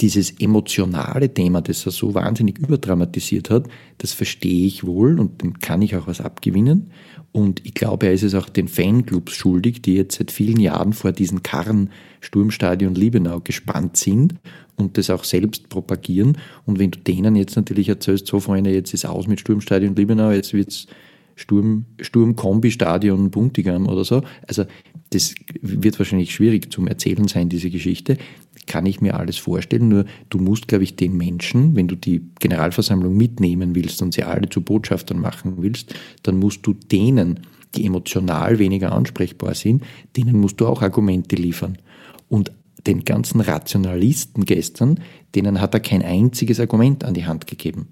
dieses emotionale Thema, das er so wahnsinnig überdramatisiert hat, das verstehe ich wohl und dem kann ich auch was abgewinnen. Und ich glaube, er ist es auch den Fanclubs schuldig, die jetzt seit vielen Jahren vor diesen Karren Sturmstadion Liebenau gespannt sind und das auch selbst propagieren. Und wenn du denen jetzt natürlich erzählst, so Freunde, jetzt ist aus mit Sturmstadion Liebenau, jetzt wird's Sturm, Sturm-Kombi-Stadion Buntigam oder so. Also das wird wahrscheinlich schwierig zum Erzählen sein, diese Geschichte. Kann ich mir alles vorstellen. Nur du musst, glaube ich, den Menschen, wenn du die Generalversammlung mitnehmen willst und sie alle zu Botschaftern machen willst, dann musst du denen, die emotional weniger ansprechbar sind, denen musst du auch Argumente liefern. Und den ganzen Rationalisten gestern, denen hat er kein einziges Argument an die Hand gegeben.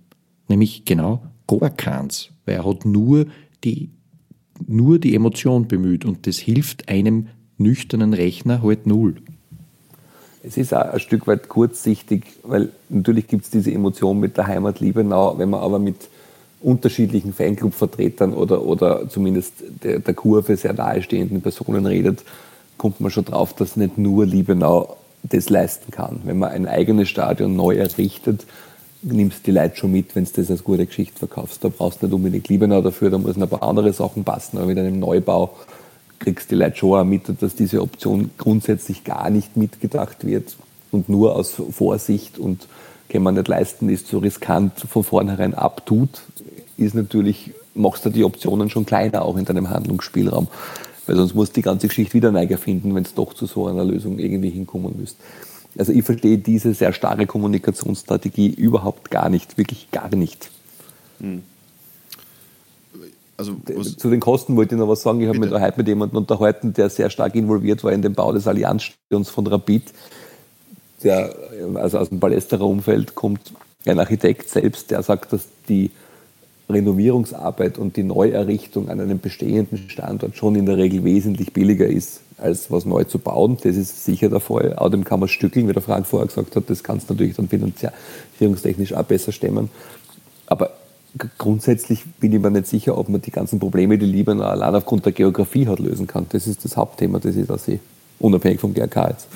Nämlich genau gar keins, weil er hat nur die, nur die Emotion bemüht und das hilft einem nüchternen Rechner halt null. Es ist auch ein Stück weit kurzsichtig, weil natürlich gibt es diese Emotion mit der Heimat Liebenau, wenn man aber mit unterschiedlichen Fanclub-Vertretern oder, oder zumindest der, der Kurve sehr nahestehenden Personen redet, kommt man schon drauf, dass nicht nur Liebenau das leisten kann. Wenn man ein eigenes Stadion neu errichtet, nimmst die Leute schon mit, wenn du das als gute Geschichte verkaufst. Da brauchst du nicht unbedingt Liebenau dafür, da müssen ein paar andere Sachen passen. Aber mit einem Neubau kriegst du die Leute schon auch mit, dass diese Option grundsätzlich gar nicht mitgedacht wird und nur aus Vorsicht und kann man nicht leisten, ist so riskant von vornherein abtut, ist natürlich, machst du die Optionen schon kleiner auch in deinem Handlungsspielraum. Weil sonst musst du die ganze Geschichte wieder neu erfinden, wenn es doch zu so einer Lösung irgendwie hinkommen müsst. Also ich verstehe diese sehr starre Kommunikationsstrategie überhaupt gar nicht, wirklich gar nicht. Hm. Also, Zu den Kosten wollte ich noch was sagen. Ich habe mich da heute mit jemandem unterhalten, der sehr stark involviert war in den Bau des Allianzstadions von Rapid. Der, also aus dem Palästerer Umfeld kommt ein Architekt selbst, der sagt, dass die Renovierungsarbeit und die Neuerrichtung an einem bestehenden Standort schon in der Regel wesentlich billiger ist, als was neu zu bauen. Das ist sicher der Fall. Außerdem kann man stückeln, wie der Frank vorher gesagt hat, das kannst du natürlich dann finanzierungstechnisch auch besser stemmen. Aber grundsätzlich bin ich mir nicht sicher, ob man die ganzen Probleme, die Libanon allein aufgrund der Geografie hat, lösen kann. Das ist das Hauptthema, das ich da sehe, unabhängig vom GRK jetzt.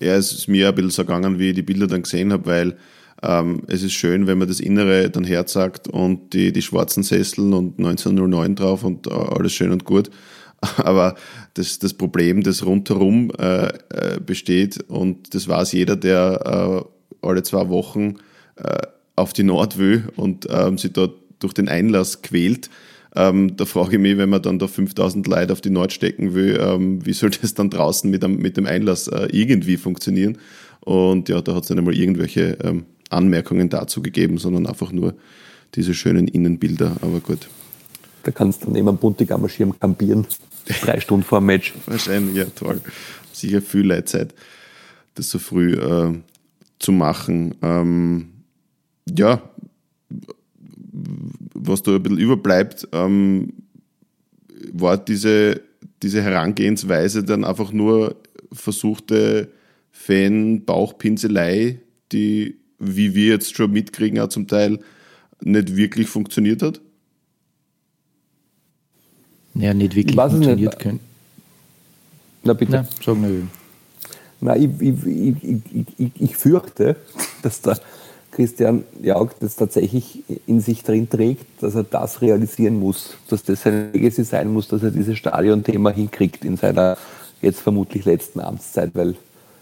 Ja, es ist mir ein bisschen so gegangen, wie ich die Bilder dann gesehen habe, weil ähm, es ist schön, wenn man das Innere dann herzagt und die, die schwarzen Sessel und 1909 drauf und äh, alles schön und gut. Aber das, das Problem, das rundherum äh, äh, besteht, und das weiß jeder, der äh, alle zwei Wochen äh, auf die Nord will und ähm, sich dort durch den Einlass quält, ähm, da frage ich mich, wenn man dann da 5000 Leute auf die Nord stecken will, ähm, wie soll das dann draußen mit, dem, mit dem Einlass äh, irgendwie funktionieren? Und ja, da hat es nicht einmal irgendwelche ähm, Anmerkungen dazu gegeben, sondern einfach nur diese schönen Innenbilder. Aber gut. Da kannst du neben einem Buntigammer Schirm kampieren, drei Stunden vor dem Match. Wahrscheinlich, ja, toll. Sicher viel Leitzeit, das so früh äh, zu machen. Ähm, ja, was da ein bisschen überbleibt, ähm, war diese, diese Herangehensweise dann einfach nur versuchte Fan-Bauchpinselei, die wie wir jetzt schon mitkriegen, auch zum Teil nicht wirklich funktioniert hat? Ja, nicht wirklich funktioniert können. Na bitte. Na, sagen wir. Na, ich, ich, ich, ich, fürchte, dass der Christian Jauch das tatsächlich in sich drin trägt, dass er das realisieren muss, dass das sein Legacy sein muss, dass er dieses Stadionthema hinkriegt in seiner jetzt vermutlich letzten Amtszeit, weil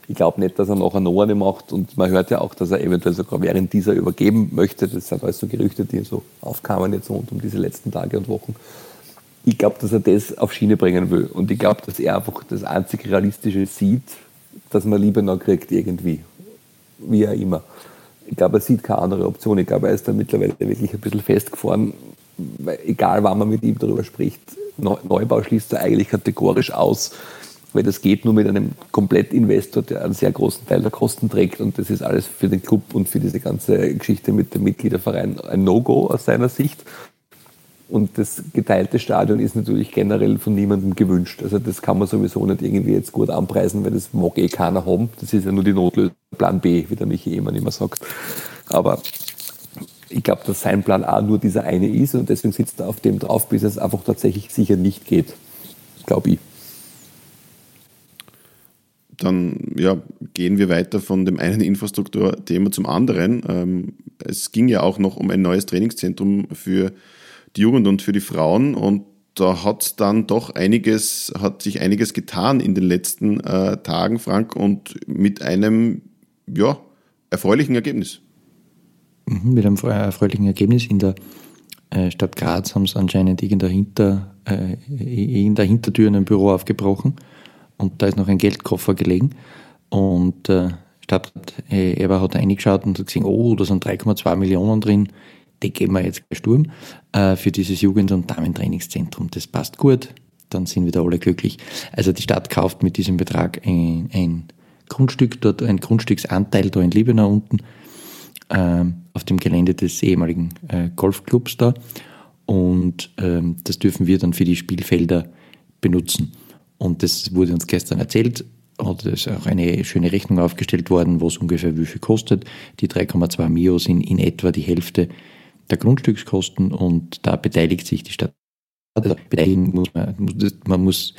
ich glaube nicht, dass er nachher noch eine macht und man hört ja auch, dass er eventuell sogar während dieser übergeben möchte. Das sind alles so Gerüchte, die so aufkamen jetzt rund um diese letzten Tage und Wochen. Ich glaube, dass er das auf Schiene bringen will und ich glaube, dass er einfach das einzig Realistische sieht, dass man lieber noch kriegt irgendwie, wie er immer. Ich glaube, er sieht keine andere Option. Ich glaube, er ist da mittlerweile wirklich ein bisschen festgefahren, weil egal wann man mit ihm darüber spricht, Neubau schließt er eigentlich kategorisch aus weil das geht nur mit einem Komplettinvestor, der einen sehr großen Teil der Kosten trägt und das ist alles für den Club und für diese ganze Geschichte mit dem Mitgliederverein ein No-Go aus seiner Sicht. Und das geteilte Stadion ist natürlich generell von niemandem gewünscht. Also das kann man sowieso nicht irgendwie jetzt gut anpreisen, weil das mag eh keiner haben. Das ist ja nur die Notlösung, Plan B, wie der Michi Ehemann immer sagt. Aber ich glaube, dass sein Plan A nur dieser eine ist und deswegen sitzt er auf dem drauf, bis es einfach tatsächlich sicher nicht geht. Glaube ich dann ja, gehen wir weiter von dem einen Infrastrukturthema zum anderen. Ähm, es ging ja auch noch um ein neues Trainingszentrum für die Jugend und für die Frauen und da hat dann doch einiges, hat sich einiges getan in den letzten äh, Tagen, Frank, und mit einem ja, erfreulichen Ergebnis. Mhm, mit einem erfreulichen Ergebnis in der äh, Stadt Graz haben sie anscheinend irgendeine, Hinter, äh, irgendeine Hintertür in einem Büro aufgebrochen und da ist noch ein Geldkoffer gelegen. Und äh, Stadtrat äh, Eber hat reingeschaut und hat gesehen, oh, da sind 3,2 Millionen drin, die geben wir jetzt Sturm äh, für dieses Jugend- und Damentrainingszentrum. Das passt gut. dann sind wieder alle glücklich. Also die Stadt kauft mit diesem Betrag ein, ein Grundstück dort, ein Grundstücksanteil da in Liebenau unten ähm, auf dem Gelände des ehemaligen äh, Golfclubs da. Und ähm, das dürfen wir dann für die Spielfelder benutzen. Und das wurde uns gestern erzählt. Und es ist auch eine schöne Rechnung aufgestellt worden, was ungefähr wie viel kostet. Die 3,2 Mio sind in etwa die Hälfte der Grundstückskosten und da beteiligt sich die Stadt. Also beteiligen muss man, man muss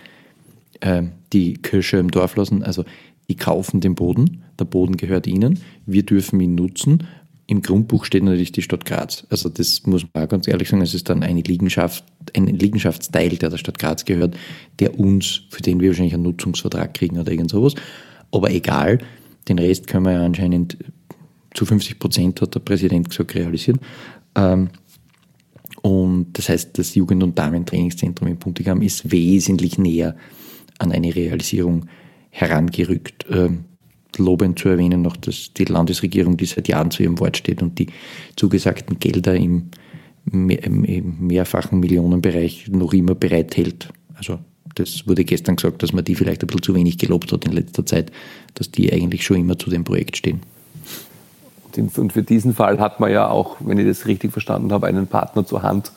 äh, die Kirsche im Dorf lassen. Also die kaufen den Boden, der Boden gehört ihnen, wir dürfen ihn nutzen. Im Grundbuch steht natürlich die Stadt Graz. Also das muss man auch ganz ehrlich sagen, es ist dann eine Liegenschaft, ein Liegenschaftsteil, der der Stadt Graz gehört, der uns, für den wir wahrscheinlich einen Nutzungsvertrag kriegen oder irgend sowas. Aber egal, den Rest können wir ja anscheinend zu 50 Prozent, hat der Präsident gesagt, realisieren. Ähm, und das heißt, das Jugend- und Damentrainingszentrum in Puntigam ist wesentlich näher an eine Realisierung herangerückt. Ähm, lobend zu erwähnen noch, dass die Landesregierung, die seit Jahren zu ihrem Wort steht und die zugesagten Gelder im, im mehrfachen Millionenbereich noch immer bereithält. Also das wurde gestern gesagt, dass man die vielleicht ein bisschen zu wenig gelobt hat in letzter Zeit, dass die eigentlich schon immer zu dem Projekt stehen. Und für diesen Fall hat man ja auch, wenn ich das richtig verstanden habe, einen Partner zur Hand,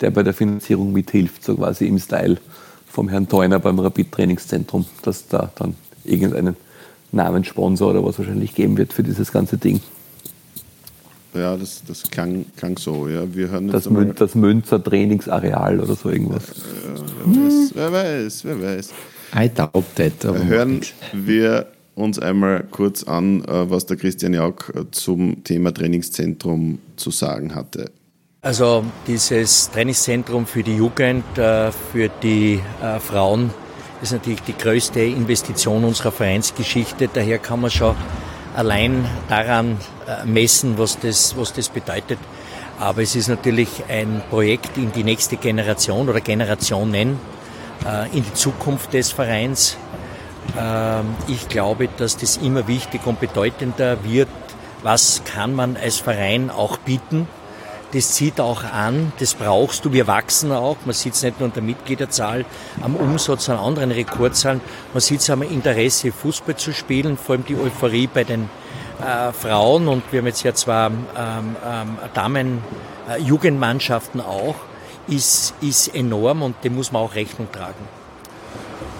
der bei der Finanzierung mithilft, so quasi im Style vom Herrn Theuner beim Rapid-Trainingszentrum, dass da dann irgendeinen Namenssponsor oder was wahrscheinlich geben wird für dieses ganze Ding. Ja, das, das klang, klang so. Ja. Wir hören das, Mün das Münzer Trainingsareal oder so irgendwas. Ja, wer, weiß, wer weiß, wer weiß. I doubt that. Hören wir uns einmal kurz an, äh, was der Christian Jauch äh, zum Thema Trainingszentrum zu sagen hatte. Also dieses Trainingszentrum für die Jugend, äh, für die Frauen ist natürlich die größte Investition unserer Vereinsgeschichte. Daher kann man schon allein daran messen, was das, was das bedeutet. Aber es ist natürlich ein Projekt in die nächste Generation oder Generationen, in die Zukunft des Vereins. Ähm, ich glaube, dass das immer wichtig und bedeutender wird. Was kann man als Verein auch bieten? Das zieht auch an, das brauchst du. Wir wachsen auch. Man sieht es nicht nur an der Mitgliederzahl, am Umsatz, an anderen Rekordzahlen. Man sieht es am Interesse, Fußball zu spielen, vor allem die Euphorie bei den äh, Frauen. Und wir haben jetzt ja zwar ähm, ähm, Damen-Jugendmannschaften äh, auch, ist, ist enorm und dem muss man auch Rechnung tragen.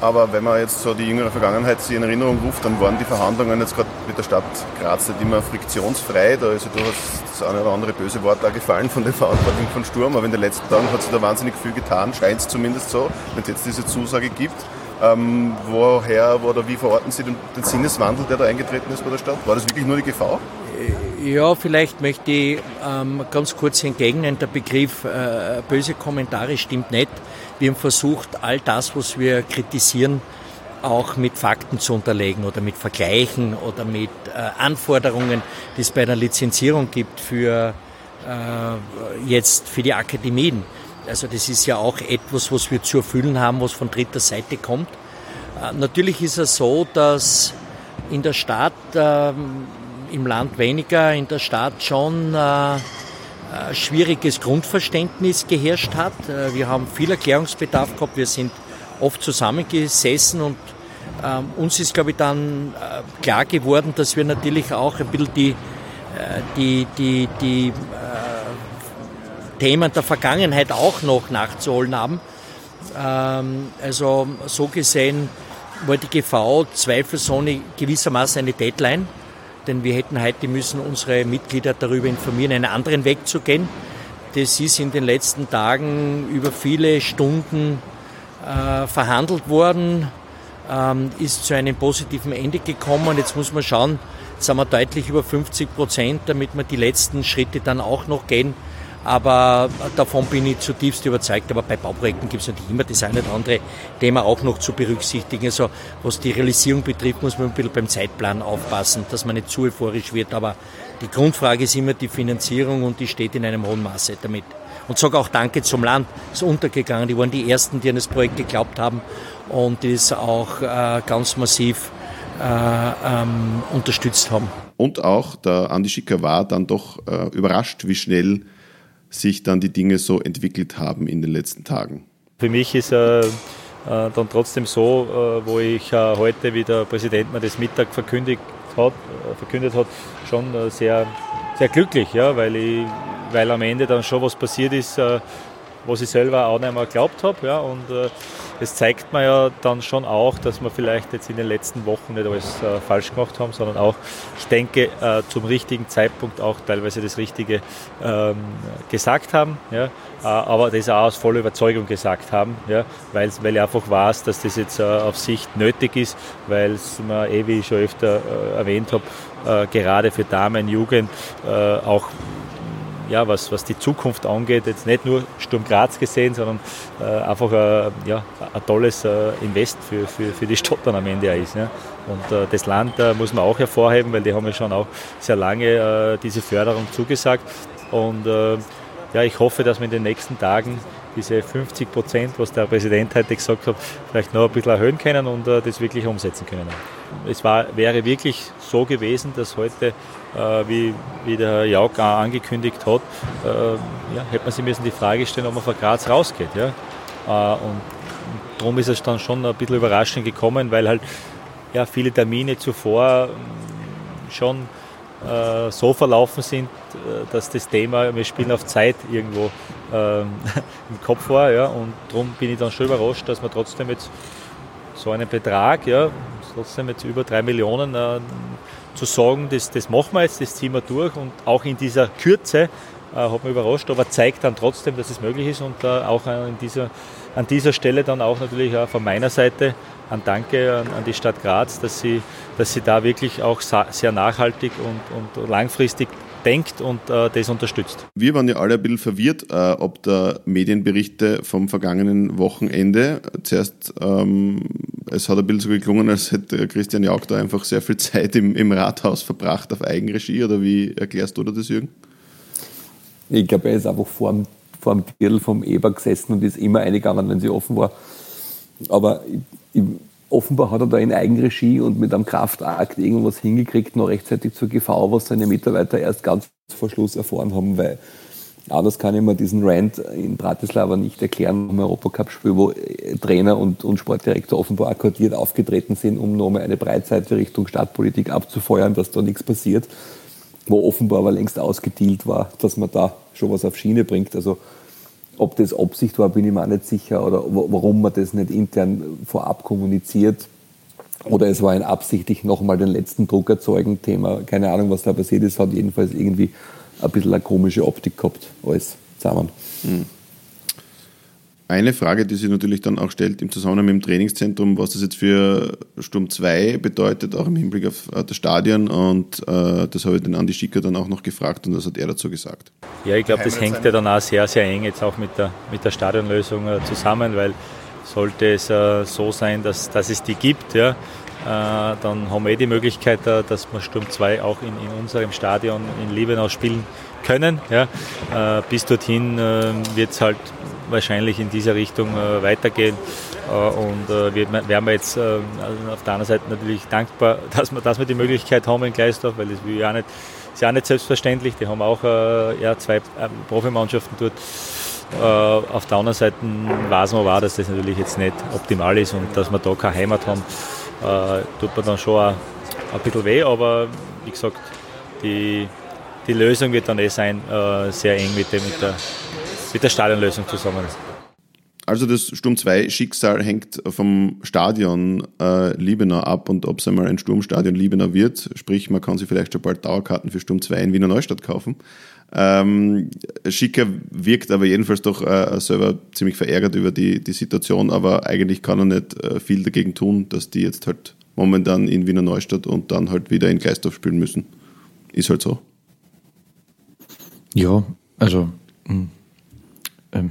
Aber wenn man jetzt so die jüngere Vergangenheit in Erinnerung ruft, dann waren die Verhandlungen jetzt gerade mit der Stadt Graz nicht immer friktionsfrei. Da ist ja durchaus das eine oder andere böse Wort auch gefallen von den Verantwortlichen von Sturm. Aber in den letzten Tagen hat sich da wahnsinnig viel getan, scheint es zumindest so, wenn es jetzt diese Zusage gibt. Ähm, woher oder wie verorten Sie den, den Sinneswandel, der da eingetreten ist bei der Stadt? War das wirklich nur die Gefahr? Ja, vielleicht möchte ich ähm, ganz kurz entgegnen, der Begriff äh, böse Kommentare stimmt nicht. Wir haben versucht, all das, was wir kritisieren, auch mit Fakten zu unterlegen oder mit Vergleichen oder mit äh, Anforderungen, die es bei einer Lizenzierung gibt für äh, jetzt für die Akademien. Also das ist ja auch etwas, was wir zu erfüllen haben, was von dritter Seite kommt. Äh, natürlich ist es so, dass in der Stadt, ähm, im Land weniger, in der Stadt schon äh, äh, schwieriges Grundverständnis geherrscht hat. Wir haben viel Erklärungsbedarf gehabt, wir sind oft zusammengesessen und ähm, uns ist, glaube ich, dann klar geworden, dass wir natürlich auch ein bisschen die, die, die, die Themen der Vergangenheit auch noch nachzuholen haben. Ähm, also so gesehen war die GV zweifelsohne gewissermaßen eine Deadline denn wir hätten heute müssen unsere Mitglieder darüber informieren, einen anderen Weg zu gehen. Das ist in den letzten Tagen über viele Stunden äh, verhandelt worden, ähm, ist zu einem positiven Ende gekommen. Jetzt muss man schauen, jetzt sind wir deutlich über 50 Prozent, damit wir die letzten Schritte dann auch noch gehen. Aber davon bin ich zutiefst überzeugt. Aber bei Bauprojekten gibt es natürlich immer das eine oder andere Thema auch noch zu berücksichtigen. Also was die Realisierung betrifft, muss man ein bisschen beim Zeitplan aufpassen, dass man nicht zu euphorisch wird. Aber die Grundfrage ist immer die Finanzierung und die steht in einem hohen Maße damit. Und sage auch Danke zum Land, ist untergegangen. Die waren die Ersten, die an das Projekt geglaubt haben und es auch äh, ganz massiv äh, ähm, unterstützt haben. Und auch der Andi Schicker war dann doch äh, überrascht, wie schnell sich dann die Dinge so entwickelt haben in den letzten Tagen? Für mich ist äh, äh, dann trotzdem so, äh, wo ich äh, heute, wie der Präsident mir das Mittag verkündigt hat, äh, verkündet hat, schon äh, sehr, sehr glücklich, ja, weil, ich, weil am Ende dann schon was passiert ist, was ich selber auch nicht mehr geglaubt habe. Ja, und das zeigt mir ja dann schon auch, dass wir vielleicht jetzt in den letzten Wochen nicht alles äh, falsch gemacht haben, sondern auch, ich denke, äh, zum richtigen Zeitpunkt auch teilweise das Richtige ähm, gesagt haben. Ja, äh, aber das auch aus voller Überzeugung gesagt haben, ja, weil, ich einfach weiß, dass das jetzt äh, auf Sicht nötig ist, weil es mir eh, wie ich schon öfter äh, erwähnt habe, gerade für Damen, Jugend auch ja, was, was die Zukunft angeht, jetzt nicht nur Sturm Graz gesehen, sondern äh, einfach äh, ja, ein tolles äh, Invest für, für, für die Stadt dann am Ende ist. Ja. Und äh, das Land äh, muss man auch hervorheben, weil die haben ja schon auch sehr lange äh, diese Förderung zugesagt. Und ja, ich hoffe, dass wir in den nächsten Tagen diese 50 Prozent, was der Präsident heute gesagt hat, vielleicht noch ein bisschen erhöhen können und das wirklich umsetzen können. Es war, wäre wirklich so gewesen, dass heute wie, wie der Herr Jauch angekündigt hat, äh, ja, hätte man sich müssen die Frage stellen, ob man von Graz rausgeht. Ja? Äh, und darum ist es dann schon ein bisschen überraschend gekommen, weil halt ja, viele Termine zuvor schon äh, so verlaufen sind, äh, dass das Thema, wir spielen auf Zeit irgendwo ähm, im Kopf war. Ja? Und darum bin ich dann schon überrascht, dass man trotzdem jetzt so einen Betrag, ja, trotzdem jetzt über drei Millionen äh, zu sagen, das, das machen wir jetzt, das ziehen wir durch. Und auch in dieser Kürze äh, hat mich überrascht, aber zeigt dann trotzdem, dass es möglich ist. Und äh, auch an dieser, an dieser Stelle dann auch natürlich auch von meiner Seite ein Danke an, an, die Stadt Graz, dass sie, dass sie da wirklich auch sehr nachhaltig und, und langfristig denkt und äh, das unterstützt. Wir waren ja alle ein bisschen verwirrt, äh, ob der Medienberichte vom vergangenen Wochenende. Zuerst, ähm, es hat ein bisschen so geklungen, als hätte Christian Jauch da einfach sehr viel Zeit im, im Rathaus verbracht auf Eigenregie, oder wie erklärst du das, Jürgen? Ich glaube, er ist einfach vor dem, vor dem Viertel vom Eber gesessen und ist immer eingegangen, wenn sie offen war. Aber ich, ich offenbar hat er da in Eigenregie und mit einem Kraftakt irgendwas hingekriegt, noch rechtzeitig zur GV, was seine Mitarbeiter erst ganz vor Schluss erfahren haben, weil anders kann ich mir diesen Rant in Bratislava nicht erklären, im Europacup-Spiel, wo Trainer und, und Sportdirektor offenbar akkordiert aufgetreten sind, um nochmal eine Breitseite Richtung Stadtpolitik abzufeuern, dass da nichts passiert, wo offenbar aber längst ausgedealt war, dass man da schon was auf Schiene bringt. Also ob das Absicht war, bin ich mir auch nicht sicher oder warum man das nicht intern vorab kommuniziert. Oder es war ein absichtlich nochmal den letzten Druck erzeugen Thema. Keine Ahnung, was da passiert ist, hat jedenfalls irgendwie ein bisschen eine komische Optik gehabt, alles zusammen. Mhm. Eine Frage, die sich natürlich dann auch stellt im Zusammenhang mit dem Trainingszentrum, was das jetzt für Sturm 2 bedeutet, auch im Hinblick auf äh, das Stadion. Und äh, das habe ich den Andi Schicker dann auch noch gefragt und das hat er dazu gesagt. Ja, ich glaube, das hängt ja dann auch sehr, sehr eng jetzt auch mit der, mit der Stadionlösung äh, zusammen, weil sollte es äh, so sein, dass, dass es die gibt, ja, äh, dann haben wir eh die Möglichkeit, äh, dass wir Sturm 2 auch in, in unserem Stadion in Liebenau spielen können. Ja. bis dorthin wird es halt wahrscheinlich in dieser Richtung äh, weitergehen. Äh, und äh, wir werden wir jetzt also auf der anderen Seite natürlich dankbar, dass wir, dass wir die Möglichkeit haben in Gleisdorf, weil das ist ja nicht, ist ja nicht selbstverständlich. Die haben auch ja, zwei Profimannschaften dort. auf der anderen Seite weiß man auch, dass das natürlich jetzt nicht optimal ist und dass wir da keine Heimat haben, tut man dann schon ein, ein bisschen weh, aber wie gesagt, die, die Lösung wird dann eh sein, sehr eng mit, dem, mit der mit der Stadionlösung zusammen. Also das Sturm 2 Schicksal hängt vom Stadion äh, Liebenau ab und ob es einmal ein Sturmstadion Liebenau wird, sprich man kann sich vielleicht schon bald Dauerkarten für Sturm 2 in Wiener Neustadt kaufen. Ähm, Schicker wirkt aber jedenfalls doch äh, selber ziemlich verärgert über die, die Situation, aber eigentlich kann er nicht äh, viel dagegen tun, dass die jetzt halt momentan in Wiener Neustadt und dann halt wieder in Gleisdorf spielen müssen. Ist halt so. Ja, also mh hm, ähm,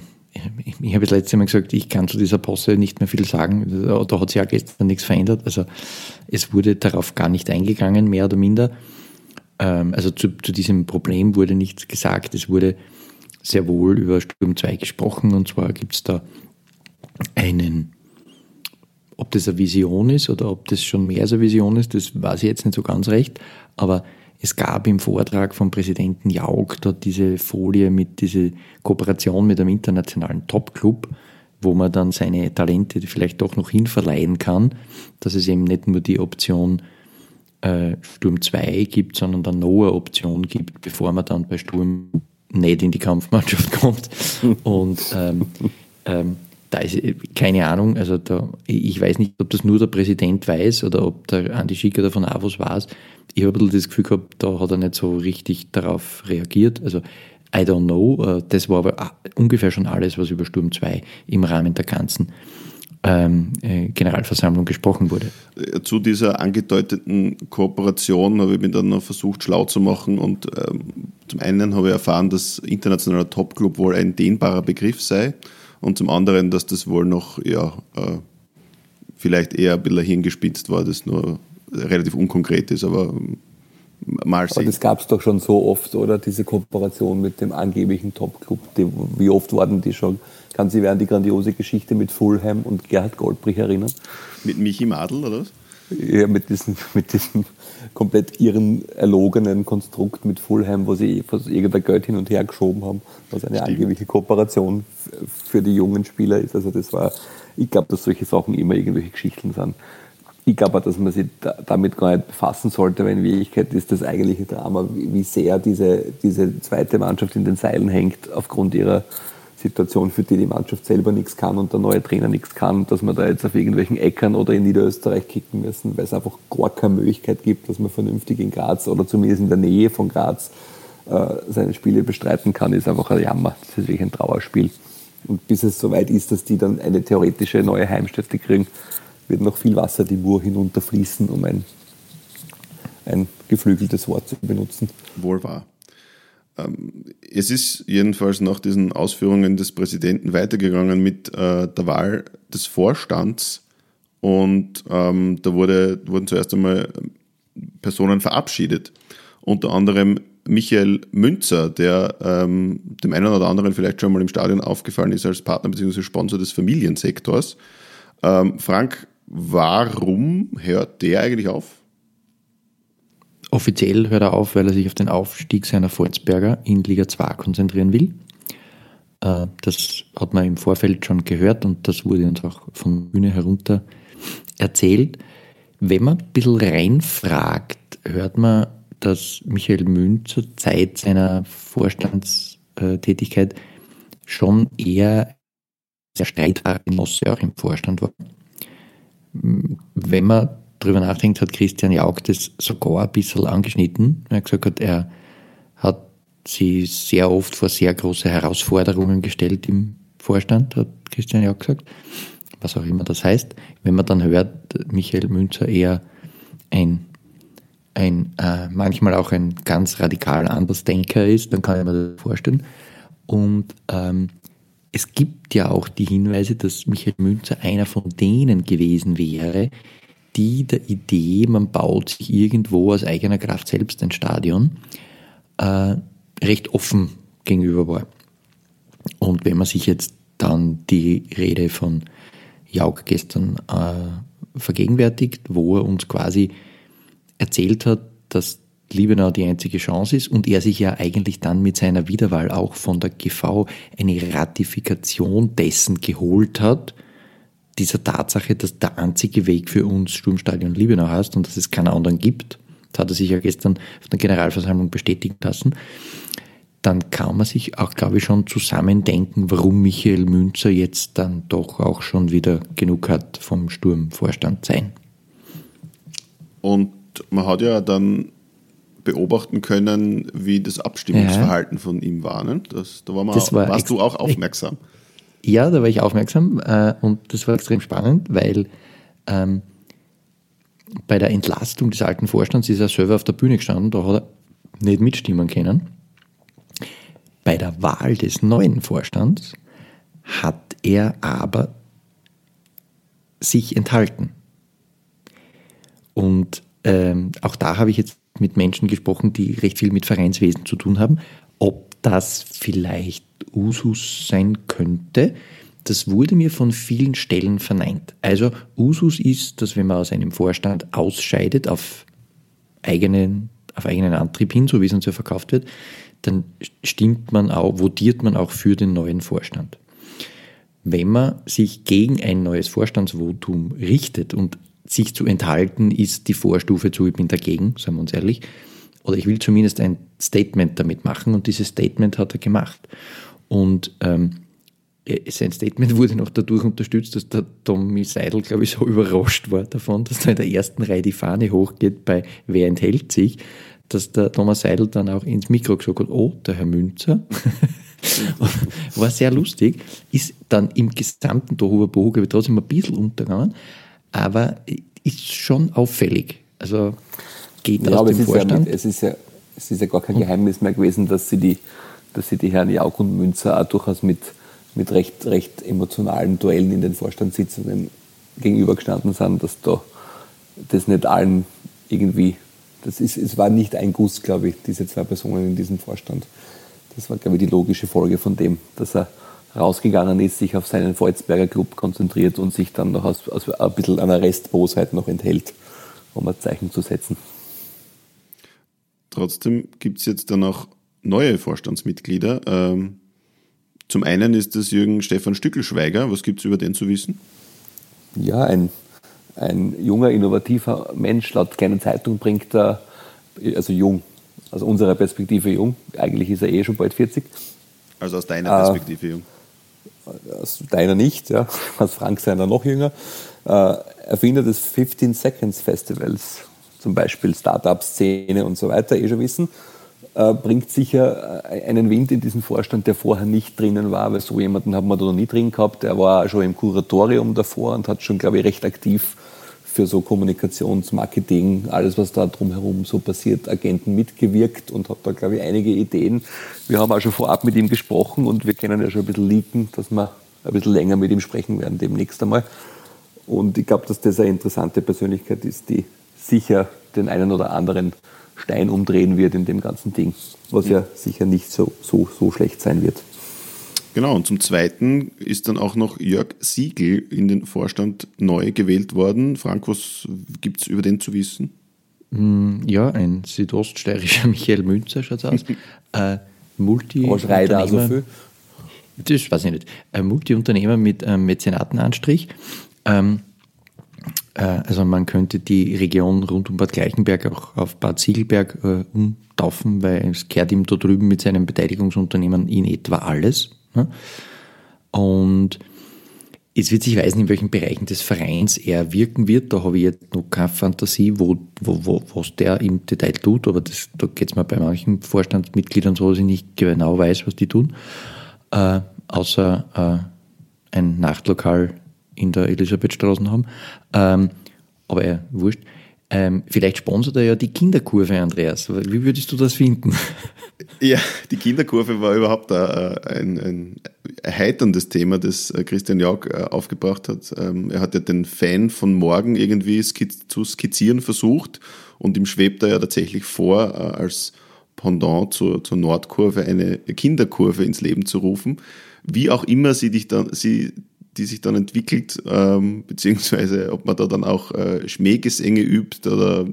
ich habe das letzte Mal gesagt, ich kann zu dieser Posse nicht mehr viel sagen. Da hat sich ja gestern nichts verändert. Also es wurde darauf gar nicht eingegangen, mehr oder minder. Ähm, also zu, zu diesem Problem wurde nichts gesagt. Es wurde sehr wohl über Sturm 2 gesprochen. Und zwar gibt es da einen, ob das eine Vision ist oder ob das schon mehr als eine Vision ist, das weiß ich jetzt nicht so ganz recht. Aber es gab im Vortrag vom Präsidenten Jauch dort diese Folie mit dieser Kooperation mit einem internationalen Top-Club, wo man dann seine Talente vielleicht doch noch hinverleihen kann, dass es eben nicht nur die Option äh, Sturm 2 gibt, sondern dann noch eine Option gibt, bevor man dann bei Sturm nicht in die Kampfmannschaft kommt. Und ähm, ähm, da ist keine Ahnung, also da, ich weiß nicht, ob das nur der Präsident weiß oder ob der Andi Schicker davon auch was weiß. Ich habe ein bisschen das Gefühl gehabt, da hat er nicht so richtig darauf reagiert. Also I don't know. Äh, das war aber ungefähr schon alles, was über Sturm 2 im Rahmen der ganzen ähm, äh, Generalversammlung gesprochen wurde. Äh, zu dieser angedeuteten Kooperation habe ich mich dann noch versucht, schlau zu machen. Und ähm, zum einen habe ich erfahren, dass internationaler Topclub wohl ein dehnbarer Begriff sei. Und zum anderen, dass das wohl noch ja, äh, vielleicht eher ein bisschen hingespitzt war, das nur relativ unkonkret ist. Aber ähm, Mal sehen. Aber das gab es doch schon so oft, oder? Diese Kooperation mit dem angeblichen Top-Club. Wie oft wurden die schon? Kann sich an die grandiose Geschichte mit Fulham und Gerhard Goldbrich erinnern? Mit Michi Madl, oder was? Ja, mit diesem, mit diesem komplett irren, erlogenen Konstrukt mit Fulham, wo sie irgendein Geld hin und her geschoben haben, was eine Stimmt. angebliche Kooperation für die jungen Spieler ist. Also das war, ich glaube, dass solche Sachen immer irgendwelche Geschichten sind ich glaube, dass man sich damit gar nicht befassen sollte, weil in Wirklichkeit ist das eigentliche Drama, wie sehr diese, diese zweite Mannschaft in den Seilen hängt aufgrund ihrer Situation, für die die Mannschaft selber nichts kann und der neue Trainer nichts kann, dass man da jetzt auf irgendwelchen Äckern oder in Niederösterreich kicken müssen, weil es einfach gar keine Möglichkeit gibt, dass man vernünftig in Graz oder zumindest in der Nähe von Graz äh, seine Spiele bestreiten kann, ist einfach ein Jammer. Das ist wirklich ein Trauerspiel. Und bis es soweit ist, dass die dann eine theoretische neue Heimstätte kriegen, wird noch viel Wasser die Mur hinunterfließen, um ein, ein geflügeltes Wort zu benutzen. Wohl wahr. Ähm, es ist jedenfalls nach diesen Ausführungen des Präsidenten weitergegangen mit äh, der Wahl des Vorstands und ähm, da wurde, wurden zuerst einmal Personen verabschiedet. Unter anderem Michael Münzer, der ähm, dem einen oder anderen vielleicht schon mal im Stadion aufgefallen ist als Partner bzw. Sponsor des Familiensektors. Ähm, Frank, Warum hört der eigentlich auf? Offiziell hört er auf, weil er sich auf den Aufstieg seiner Volzberger in Liga 2 konzentrieren will. Äh, das hat man im Vorfeld schon gehört und das wurde uns auch von Bühne herunter erzählt. Wenn man ein bisschen reinfragt, hört man, dass Michael Münz zur Zeit seiner Vorstandstätigkeit schon eher sehr streitbarer Genosse auch im Vorstand war wenn man darüber nachdenkt, hat Christian Jauch das sogar ein bisschen angeschnitten. Er hat gesagt, er hat sie sehr oft vor sehr große Herausforderungen gestellt im Vorstand, hat Christian Jauch gesagt. Was auch immer das heißt. Wenn man dann hört, Michael Münzer eher ein, ein äh, manchmal auch ein ganz radikal Andersdenker ist, dann kann ich mir das vorstellen. Und ähm, es gibt ja auch die Hinweise, dass Michael Münzer einer von denen gewesen wäre, die der Idee, man baut sich irgendwo aus eigener Kraft selbst ein Stadion, äh, recht offen gegenüber war. Und wenn man sich jetzt dann die Rede von Jauch gestern äh, vergegenwärtigt, wo er uns quasi erzählt hat, dass Liebenau die einzige Chance ist und er sich ja eigentlich dann mit seiner Wiederwahl auch von der GV eine Ratifikation dessen geholt hat, dieser Tatsache, dass der einzige Weg für uns Sturmstadion Liebenau heißt und dass es keinen anderen gibt, das hat er sich ja gestern von der Generalversammlung bestätigen lassen, dann kann man sich auch, glaube ich, schon zusammendenken, warum Michael Münzer jetzt dann doch auch schon wieder genug hat vom Sturmvorstand sein. Und man hat ja dann beobachten können, wie das Abstimmungsverhalten ja. von ihm war. Ne? Das, da war man, das war warst du auch aufmerksam. Ja, da war ich aufmerksam äh, und das war extrem spannend, weil ähm, bei der Entlastung des alten Vorstands ist er selber auf der Bühne gestanden, da hat er nicht mitstimmen können. Bei der Wahl des neuen Vorstands hat er aber sich enthalten. Und ähm, auch da habe ich jetzt mit Menschen gesprochen, die recht viel mit Vereinswesen zu tun haben, ob das vielleicht Usus sein könnte. Das wurde mir von vielen Stellen verneint. Also Usus ist, dass wenn man aus einem Vorstand ausscheidet auf eigenen, auf eigenen Antrieb hin, so wie es uns ja verkauft wird, dann stimmt man auch, votiert man auch für den neuen Vorstand. wenn man sich gegen ein neues Vorstandsvotum richtet und sich zu enthalten, ist die Vorstufe zu, ich bin dagegen, sagen wir uns ehrlich. Oder ich will zumindest ein Statement damit machen und dieses Statement hat er gemacht. Und ähm, sein Statement wurde noch dadurch unterstützt, dass der Tommy Seidel, glaube ich, so überrascht war davon, dass da in der ersten Reihe die Fahne hochgeht bei Wer enthält sich, dass der Thomas Seidel dann auch ins Mikro gesagt hat, oh, der Herr Münzer. war sehr lustig, ist dann im gesamten Tohuwa Bohu, glaube ich, trotzdem ein bisschen untergegangen, aber ist schon auffällig. Also geht ja, aus dem Vorstand. Ja, es, ist ja, es ist ja gar kein Geheimnis mehr gewesen, dass sie die, dass sie die Herren Jauk und Münzer auch durchaus mit, mit recht, recht emotionalen Duellen in den Vorstandssitzungen gegenübergestanden sind, dass da das nicht allen irgendwie, das ist, es war nicht ein Guss, glaube ich, diese zwei Personen in diesem Vorstand. Das war, glaube ich, die logische Folge von dem, dass er rausgegangen ist, sich auf seinen Volzberger Club konzentriert und sich dann noch aus, aus ein bisschen einer Restbosheit noch enthält, um ein Zeichen zu setzen. Trotzdem gibt es jetzt dann auch neue Vorstandsmitglieder. Ähm, zum einen ist das Jürgen Stefan Stückelschweiger. Was gibt es über den zu wissen? Ja, ein, ein junger, innovativer Mensch. Laut kleinen Zeitung bringt er, also jung, aus unserer Perspektive jung. Eigentlich ist er eh schon bald 40. Also aus deiner Perspektive äh, jung? Aus deiner nicht, ja. Aus Frank seiner noch jünger. Äh, Erfinder des 15 Seconds Festivals, zum Beispiel Startup-Szene und so weiter, eh schon wissen. Äh, bringt sicher äh, einen Wind in diesen Vorstand, der vorher nicht drinnen war, weil so jemanden haben wir da noch nie drin gehabt. Der war schon im Kuratorium davor und hat schon, glaube ich, recht aktiv für so Kommunikationsmarketing, alles was da drumherum so passiert, Agenten mitgewirkt und hat da, glaube ich, einige Ideen. Wir haben auch schon vorab mit ihm gesprochen und wir können ja schon ein bisschen leaken, dass wir ein bisschen länger mit ihm sprechen werden demnächst einmal. Und ich glaube, dass das eine interessante Persönlichkeit ist, die sicher den einen oder anderen Stein umdrehen wird in dem ganzen Ding, was ja sicher nicht so, so, so schlecht sein wird. Genau, und zum Zweiten ist dann auch noch Jörg Siegel in den Vorstand neu gewählt worden. Frank, was gibt es über den zu wissen? Mm, ja, ein südoststeirischer Michael Münzer schaut aus. äh, Multi Was schreit da so viel? Das weiß ich nicht. Ein Multiunternehmer mit einem Mäzenatenanstrich. Ähm, äh, also man könnte die Region rund um Bad Gleichenberg auch auf Bad Siegelberg äh, umtaufen, weil es kehrt ihm da drüben mit seinem Beteiligungsunternehmen in etwa alles. Ne? Und es wird sich weisen, in welchen Bereichen des Vereins er wirken wird. Da habe ich jetzt noch keine Fantasie, wo, wo, wo, was der im Detail tut, aber das, da geht es mir bei manchen Vorstandsmitgliedern so, dass ich nicht genau weiß, was die tun. Äh, außer äh, ein Nachtlokal in der Elisabethstraße haben. Ähm, aber äh, wurscht. Ähm, vielleicht sponsert er ja die Kinderkurve, Andreas. Wie würdest du das finden? Ja, die Kinderkurve war überhaupt ein, ein erheiterndes Thema, das äh, Christian Jauch äh, aufgebracht hat. Ähm, er hat ja den Fan von morgen irgendwie zu skizzieren versucht und ihm schwebt er ja tatsächlich vor, äh, als Pendant zur, zur Nordkurve eine Kinderkurve ins Leben zu rufen. Wie auch immer sie, dich dann, sie die sich dann entwickelt, ähm, beziehungsweise ob man da dann auch äh, Schmähgesänge übt oder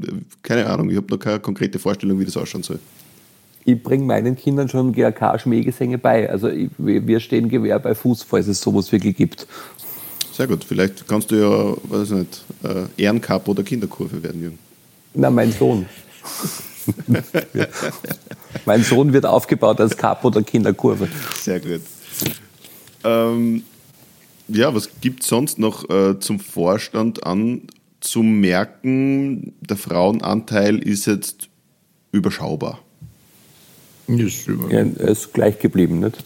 keine Ahnung, ich habe noch keine konkrete Vorstellung, wie das ausschauen soll. Ich bringe meinen Kindern schon GAK-Schmähgesänge bei. Also ich, wir stehen Gewehr bei Fuß, falls es sowas wirklich gibt. Sehr gut, vielleicht kannst du ja, weiß nicht, äh, Ehrencup oder Kinderkurve werden, Jürgen. Na, mein Sohn. mein Sohn wird aufgebaut als Cup oder Kinderkurve. Sehr gut. Ähm, ja, was gibt es sonst noch äh, zum Vorstand an zu merken? Der Frauenanteil ist jetzt überschaubar. Ist über ja, er ist gleich geblieben, nicht?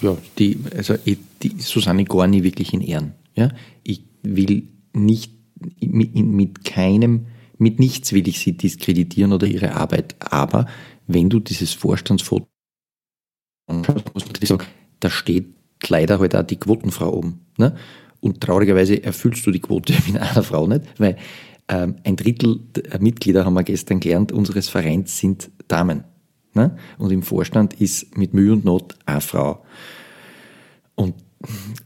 Ja, die, also die Susanne Gorni wirklich in Ehren. Ja? Ich will nicht mit, mit keinem, mit nichts will ich sie diskreditieren oder ihre Arbeit, aber wenn du dieses Vorstandsfoto anschaust, musst du sagen, da steht leider halt auch die Quotenfrau oben. Ne? Und traurigerweise erfüllst du die Quote mit einer Frau nicht, weil ähm, ein Drittel der Mitglieder, haben wir gestern gelernt, unseres Vereins sind Damen. Ne? Und im Vorstand ist mit Mühe und Not eine Frau. Und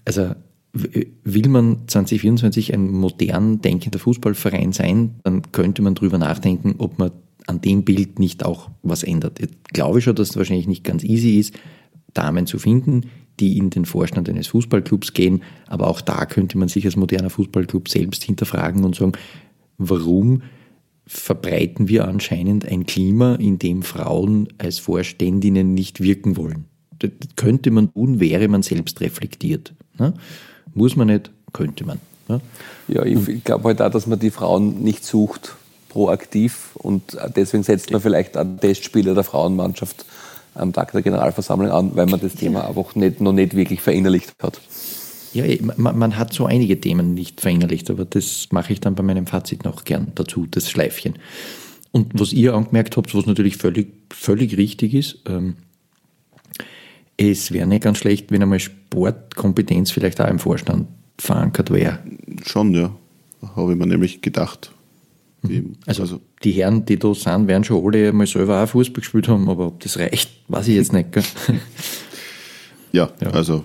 also will man 2024 ein modern denkender Fußballverein sein, dann könnte man darüber nachdenken, ob man an dem Bild nicht auch was ändert. Ich glaube schon, dass es wahrscheinlich nicht ganz easy ist, Damen zu finden, die in den Vorstand eines Fußballclubs gehen. Aber auch da könnte man sich als moderner Fußballclub selbst hinterfragen und sagen, warum verbreiten wir anscheinend ein Klima, in dem Frauen als Vorständinnen nicht wirken wollen. Das könnte man tun, wäre man selbst reflektiert. Ne? Muss man nicht, könnte man. Ne? Ja, ich, ich glaube halt auch, dass man die Frauen nicht sucht, proaktiv. Und deswegen setzt man vielleicht einen Testspieler der Frauenmannschaft am Tag der Generalversammlung an, weil man das Thema einfach nicht, noch nicht wirklich verinnerlicht hat. Ja, man, man, hat so einige Themen nicht verinnerlicht, aber das mache ich dann bei meinem Fazit noch gern dazu, das Schleifchen. Und was ihr angemerkt habt, was natürlich völlig, völlig richtig ist, ähm, es wäre nicht ganz schlecht, wenn einmal Sportkompetenz vielleicht auch im Vorstand verankert wäre. Schon, ja. Habe ich mir nämlich gedacht. Mhm. Also, also, die Herren, die da sind, werden schon alle mal selber auch Fußball gespielt haben, aber ob das reicht, weiß ich jetzt nicht. ja, ja, also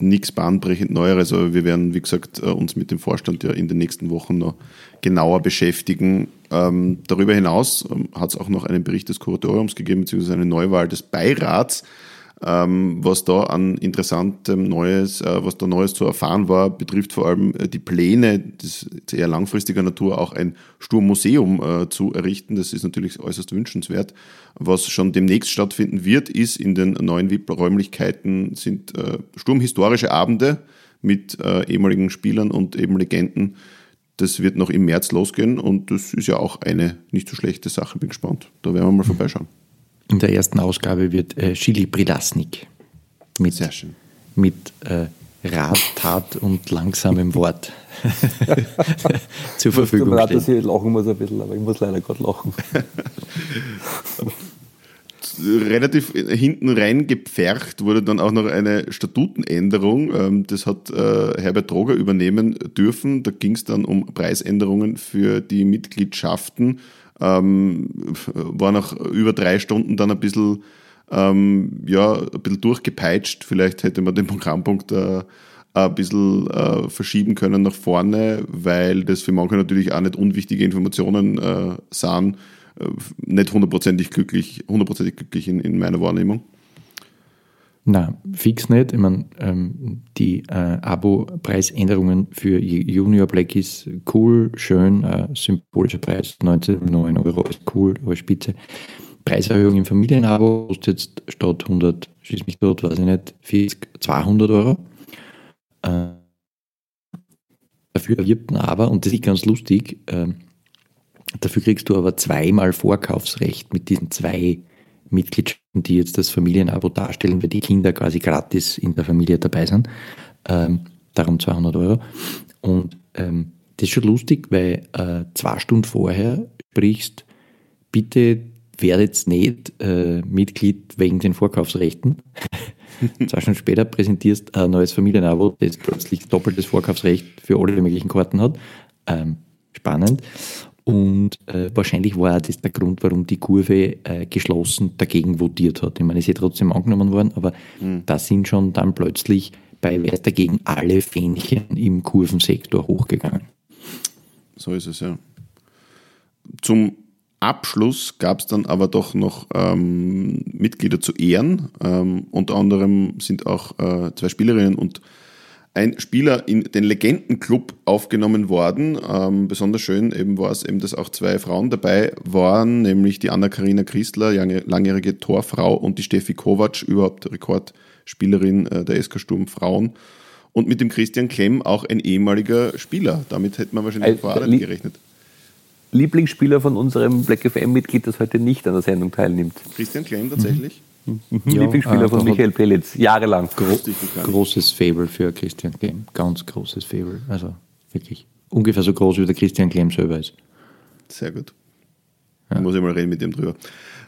nichts bahnbrechend Neueres, aber wir werden, wie gesagt, äh, uns mit dem Vorstand ja in den nächsten Wochen noch genauer beschäftigen. Ähm, darüber hinaus ähm, hat es auch noch einen Bericht des Kuratoriums gegeben, beziehungsweise eine Neuwahl des Beirats. Ähm, was da an interessantem Neues, äh, was da Neues zu erfahren war, betrifft vor allem äh, die Pläne, das ist eher langfristiger Natur, auch ein Sturmmuseum äh, zu errichten. Das ist natürlich äußerst wünschenswert. Was schon demnächst stattfinden wird, ist in den neuen VIP-Räumlichkeiten sind sturmhistorische Abende mit ehemaligen Spielern und eben Legenden. Das wird noch im März losgehen und das ist ja auch eine nicht so schlechte Sache. Bin gespannt. Da werden wir mal vorbeischauen. In der ersten Ausgabe wird äh, Chili Prilasnik mit, Sehr schön. mit äh, Rat, Tat und langsamem Wort zur Verfügung stehen. Ich dass ich lachen muss ein bisschen, aber ich muss leider gerade lachen. Relativ hinten rein gepfercht wurde dann auch noch eine Statutenänderung. Ähm, das hat äh, Herbert Droger übernehmen dürfen. Da ging es dann um Preisänderungen für die Mitgliedschaften ähm, war nach über drei Stunden dann ein bisschen, ähm, ja, ein bisschen durchgepeitscht. Vielleicht hätte man den Programmpunkt äh, ein bisschen äh, verschieben können nach vorne, weil das für manche natürlich auch nicht unwichtige Informationen äh, sahen. Äh, nicht hundertprozentig glücklich, hundertprozentig glücklich in, in meiner Wahrnehmung. Na, fix nicht. Ich meine, ähm, die äh, Abo-Preisänderungen für Junior Black ist cool, schön, äh, symbolischer Preis, 19,9 Euro ist cool, aber spitze. Preiserhöhung im Familienabo kostet jetzt statt 100, schieß mich dort, weiß ich nicht, 40, 200 Euro. Äh, dafür erwirbt man aber, und das ist ganz lustig, äh, dafür kriegst du aber zweimal Vorkaufsrecht mit diesen zwei Mitgliedschaften, die jetzt das Familienabo darstellen, weil die Kinder quasi gratis in der Familie dabei sind. Ähm, darum 200 Euro. Und ähm, das ist schon lustig, weil äh, zwei Stunden vorher sprichst, bitte werdet nicht äh, Mitglied wegen den Vorkaufsrechten. zwei Stunden später präsentierst ein neues Familienabo, das plötzlich doppeltes Vorkaufsrecht für alle möglichen Karten hat. Ähm, spannend. Und äh, wahrscheinlich war das der Grund, warum die Kurve äh, geschlossen dagegen votiert hat. Ich meine, es ist ja trotzdem angenommen worden, aber mhm. da sind schon dann plötzlich bei Wer dagegen alle Fähnchen im Kurvensektor hochgegangen. So ist es, ja. Zum Abschluss gab es dann aber doch noch ähm, Mitglieder zu Ehren. Ähm, unter anderem sind auch äh, zwei Spielerinnen und ein Spieler in den Legendenclub aufgenommen worden. Ähm, besonders schön eben war es eben, dass auch zwei Frauen dabei waren, nämlich die Anna-Karina Christler, langjährige Torfrau und die Steffi Kovac, überhaupt Rekordspielerin äh, der SK Sturm Frauen. Und mit dem Christian Klemm auch ein ehemaliger Spieler. Damit hätte man wahrscheinlich vor allem gerechnet. Lieblingsspieler von unserem Black FM-Mitglied, das heute nicht an der Sendung teilnimmt. Christian Klemm tatsächlich? Mhm. Mhm. Ja, Lieblingsspieler äh, von Michael Pelitz, jahrelang. Gro großes Fable für Christian Klemm, ganz großes Fable. Also wirklich ungefähr so groß wie der Christian Klemm selber ist. Sehr gut. Ja. Muss ich mal reden mit dem drüber.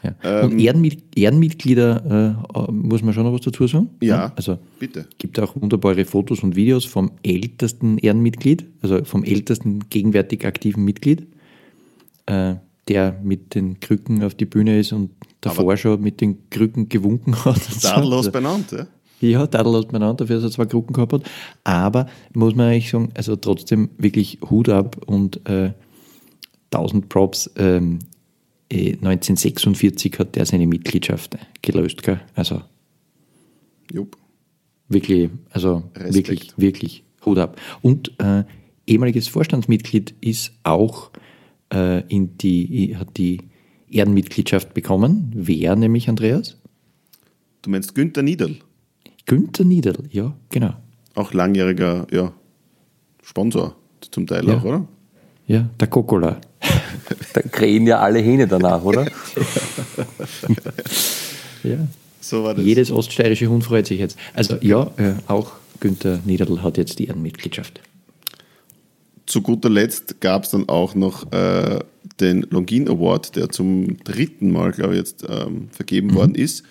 Ja. Ähm, Und Ehrenmit Ehrenmitglieder, äh, muss man schon noch was dazu sagen? Ja, also bitte. gibt auch wunderbare Fotos und Videos vom ältesten Ehrenmitglied, also vom ältesten gegenwärtig aktiven Mitglied, äh, der mit den Krücken auf die Bühne ist und davor Aber schon mit den Krücken gewunken hat. Tadellos benannt, ja? Ja, tadellos benannt, dafür dass er zwei Krücken gehabt hat. Aber muss man eigentlich sagen, also trotzdem wirklich Hut ab und äh, 1000 Props. Ähm, äh, 1946 hat der seine Mitgliedschaft gelöst, gell? Also Jupp. wirklich, also Respekt. wirklich, wirklich Hut ab. Und äh, ehemaliges Vorstandsmitglied ist auch äh, in die, hat die Ehrenmitgliedschaft bekommen. Wer nämlich, Andreas? Du meinst Günther Niederl, Günther Niederl, ja, genau. auch langjähriger ja, Sponsor zum Teil Ja. auch, oder? Ja, der Kokola. Da krähen ja alle Hähne danach, oder? Ja. So war das. Jedes oststeirische Hund freut sich jetzt. Also ja, äh, auch Günther Niederl hat jetzt die Ehrenmitgliedschaft. Zu guter Letzt gab es dann auch noch äh, den Longin Award, der zum dritten Mal, glaube ich, jetzt ähm, vergeben worden ist.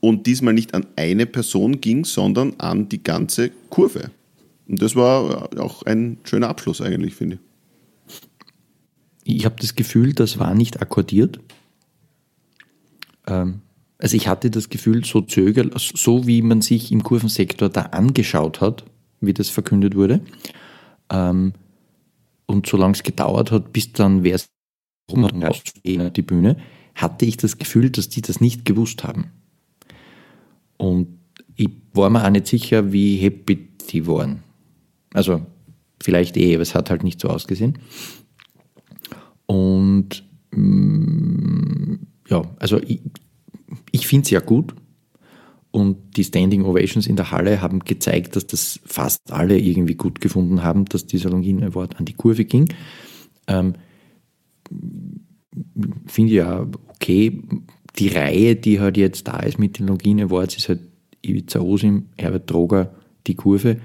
Und diesmal nicht an eine Person ging, sondern an die ganze Kurve. Und das war äh, auch ein schöner Abschluss eigentlich, finde ich. Ich habe das Gefühl, das war nicht akkordiert. Ähm, also ich hatte das Gefühl, so zöger, so wie man sich im Kurvensektor da angeschaut hat, wie das verkündet wurde. Ähm, und solange es gedauert hat, bis dann wer es rausgehen auf die Bühne, hatte ich das Gefühl, dass die das nicht gewusst haben. Und ich war mir auch nicht sicher, wie happy die waren. Also vielleicht eh, aber es hat halt nicht so ausgesehen. Und mm, ja, also ich, ich finde es ja gut. Und die Standing Ovations in der Halle haben gezeigt, dass das fast alle irgendwie gut gefunden haben, dass dieser Longin Award an die Kurve ging. Ähm, finde ich ja okay. Die Reihe, die halt jetzt da ist mit den Longin Awards, ist halt Ivica Osim, Herbert Droger, die Kurve.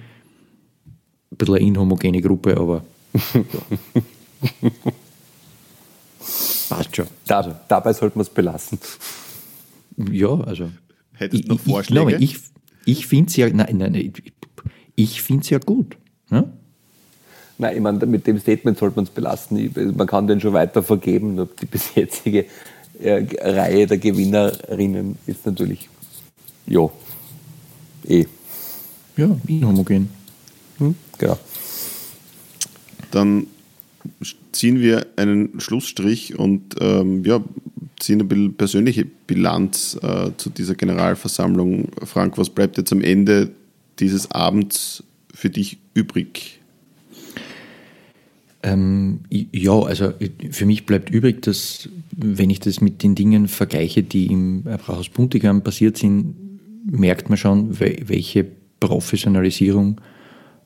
Ein bisschen eine inhomogene Gruppe, aber passt schon. Da, dabei sollte man es belassen. Ja, also. Hättest Ich, du noch ich, Vorschläge? glaube, ich, ich finde es ja, nein, nein, ich- ich finde es ja gut. Ne? Nein, ich meine, mit dem Statement sollte man es belassen. Man kann den schon weiter vergeben. Nur die bis jetzige äh, Reihe der Gewinnerinnen ist natürlich, ja, eh. Ja, inhomogen. Hm? Genau. Dann ziehen wir einen Schlussstrich und ähm, ja, ziehen ein bisschen persönliche Bilanz äh, zu dieser Generalversammlung. Frank, was bleibt jetzt am Ende dieses Abends für dich übrig? Ähm, ja, also für mich bleibt übrig, dass, wenn ich das mit den Dingen vergleiche, die im Brauhaus Buntigam passiert sind, merkt man schon, wel- welche Professionalisierung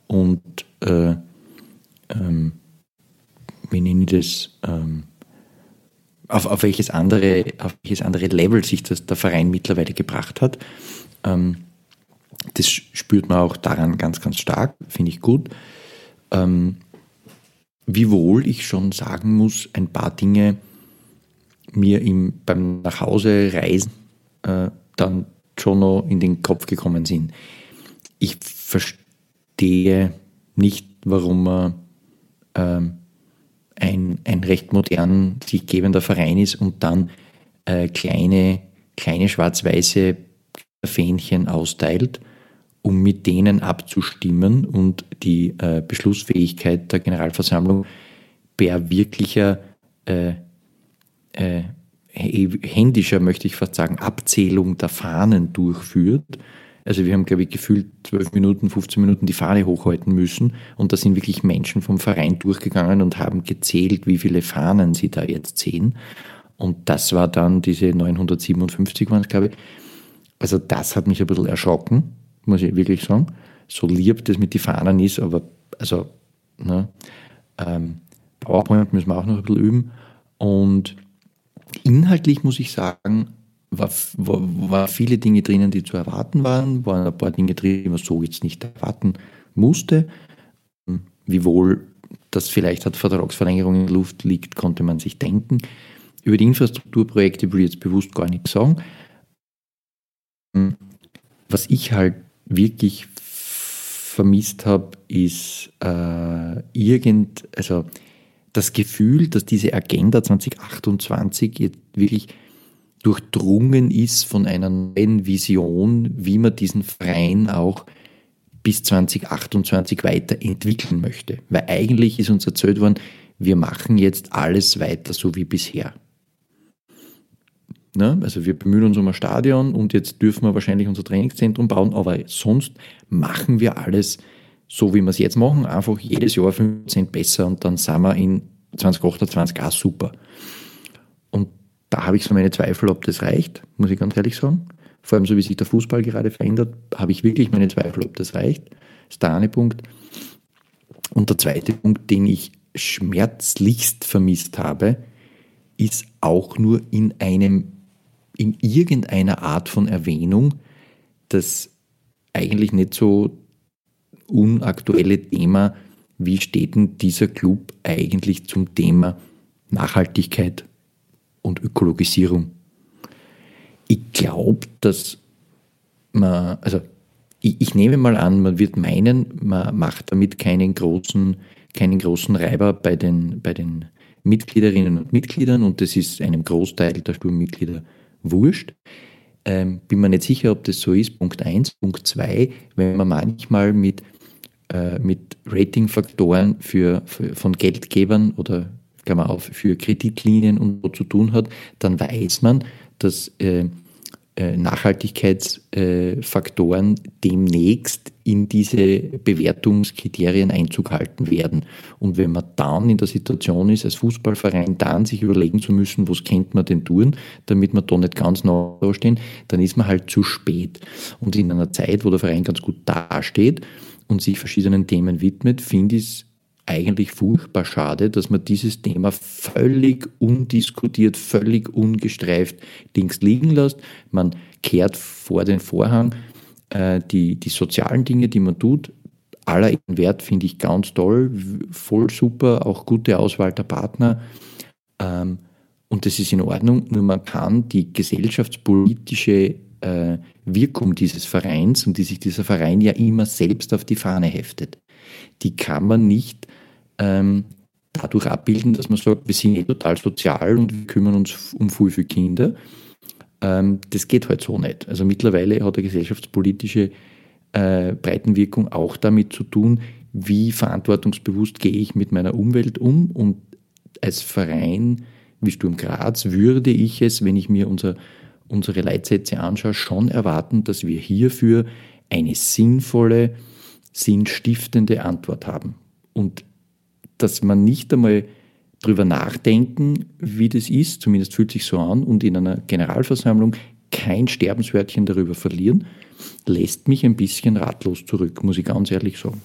und äh, ähm, das, ähm, auf, auf, welches andere, auf welches andere Level sich das der Verein mittlerweile gebracht hat. Ähm, das spürt man auch daran ganz, ganz stark, finde ich gut. Ähm, wiewohl ich schon sagen muss, ein paar Dinge mir im, beim Nachhause-Reisen äh, dann schon noch in den Kopf gekommen sind. Ich verstehe nicht, warum man ähm, ein, ein recht modern sich gebender Verein ist und dann äh, kleine, kleine schwarz-weiße Fähnchen austeilt, um mit denen abzustimmen und die äh, Beschlussfähigkeit der Generalversammlung per wirklicher äh, äh, händischer, möchte ich fast sagen, Abzählung der Fahnen durchführt. Also wir haben, glaube ich, gefühlt 12 Minuten, 15 Minuten die Fahne hochhalten müssen und da sind wirklich Menschen vom Verein durchgegangen und haben gezählt, wie viele Fahnen sie da jetzt sehen. Und das war dann diese 957 waren es, glaube ich. Also das hat mich ein bisschen erschrocken, muss ich wirklich sagen. So lieb das mit den Fahnen ist, aber also, ne, ähm, PowerPoint müssen wir auch noch ein bisschen üben. Und inhaltlich muss ich sagen, war, war, war viele Dinge drinnen, die zu erwarten waren, waren ein paar Dinge drin, die man so jetzt nicht erwarten musste. Wiewohl das vielleicht hat Vertragsverlängerung in der Luft liegt, konnte man sich denken. Über die Infrastrukturprojekte will ich jetzt bewusst gar nichts sagen. Was ich halt wirklich vermisst habe, ist äh, irgend, also das Gefühl, dass diese Agenda 2028 jetzt wirklich durchdrungen ist von einer neuen Vision, wie man diesen Verein auch bis 2028 weiterentwickeln möchte. Weil eigentlich ist uns erzählt worden, wir machen jetzt alles weiter so wie bisher. Ne? Also wir bemühen uns um ein Stadion und jetzt dürfen wir wahrscheinlich unser Trainingszentrum bauen, aber sonst machen wir alles so, wie wir es jetzt machen, einfach jedes Jahr 5% besser und dann sind wir in 2028 auch super. Da habe ich so meine Zweifel, ob das reicht, muss ich ganz ehrlich sagen. Vor allem so wie sich der Fußball gerade verändert, habe ich wirklich meine Zweifel, ob das reicht. Das ist der eine Punkt. Und der zweite Punkt, den ich schmerzlichst vermisst habe, ist auch nur in einem, in irgendeiner Art von Erwähnung, das eigentlich nicht so unaktuelle Thema, wie steht denn dieser Club eigentlich zum Thema Nachhaltigkeit und Ökologisierung? Ich glaube, dass man, also ich, ich, nehme mal an, man wird meinen, man macht damit keinen großen, keinen großen Reiber bei den, bei den Mitgliederinnen und Mitgliedern und das ist einem Großteil der Sturmmitglieder wurscht. Ähm, bin mir nicht sicher, ob das so ist. Punkt 1. Punkt 2, wenn man manchmal mit, äh, mit Ratingfaktoren für, für, von Geldgebern oder Klammer auf, für Kreditlinien und so zu tun hat, dann weiß man, dass äh, äh, Nachhaltigkeitsfaktoren demnächst in diese Bewertungskriterien Einzug halten werden. Und wenn man dann in der Situation ist, als Fußballverein dann sich überlegen zu müssen, was kennt man denn tun, damit man da nicht ganz neu dastehen, dann ist man halt zu spät. Und in einer Zeit, wo der Verein ganz gut dasteht und sich verschiedenen Themen widmet, finde ich es eigentlich furchtbar schade, dass man dieses Thema völlig undiskutiert, völlig ungestreift links liegen lässt. Man kehrt vor den Vorhang äh, die, die sozialen Dinge, die man tut, aller Wert finde ich ganz toll, voll super, auch gute Auswahl der Partner. Ähm, und das ist in Ordnung, nur man kann die gesellschaftspolitische äh, Wirkung dieses Vereins und die sich dieser Verein ja immer selbst auf die Fahne heftet, die kann man nicht ähm, dadurch abbilden, dass man sagt, wir sind eh total sozial und wir kümmern uns um viel, viele Kinder. Ähm, das geht halt so nicht. Also mittlerweile hat eine gesellschaftspolitische äh, Breitenwirkung auch damit zu tun, wie verantwortungsbewusst gehe ich mit meiner Umwelt um und als Verein wie Sturm Graz würde ich es, wenn ich mir unser, unsere Leitsätze anschaue, schon erwarten, dass wir hierfür eine sinnvolle, sinnstiftende Antwort haben. Und dass man nicht einmal drüber nachdenken, wie das ist, zumindest fühlt sich so an, und in einer Generalversammlung kein Sterbenswörtchen darüber verlieren, lässt mich ein bisschen ratlos zurück, muss ich ganz ehrlich sagen.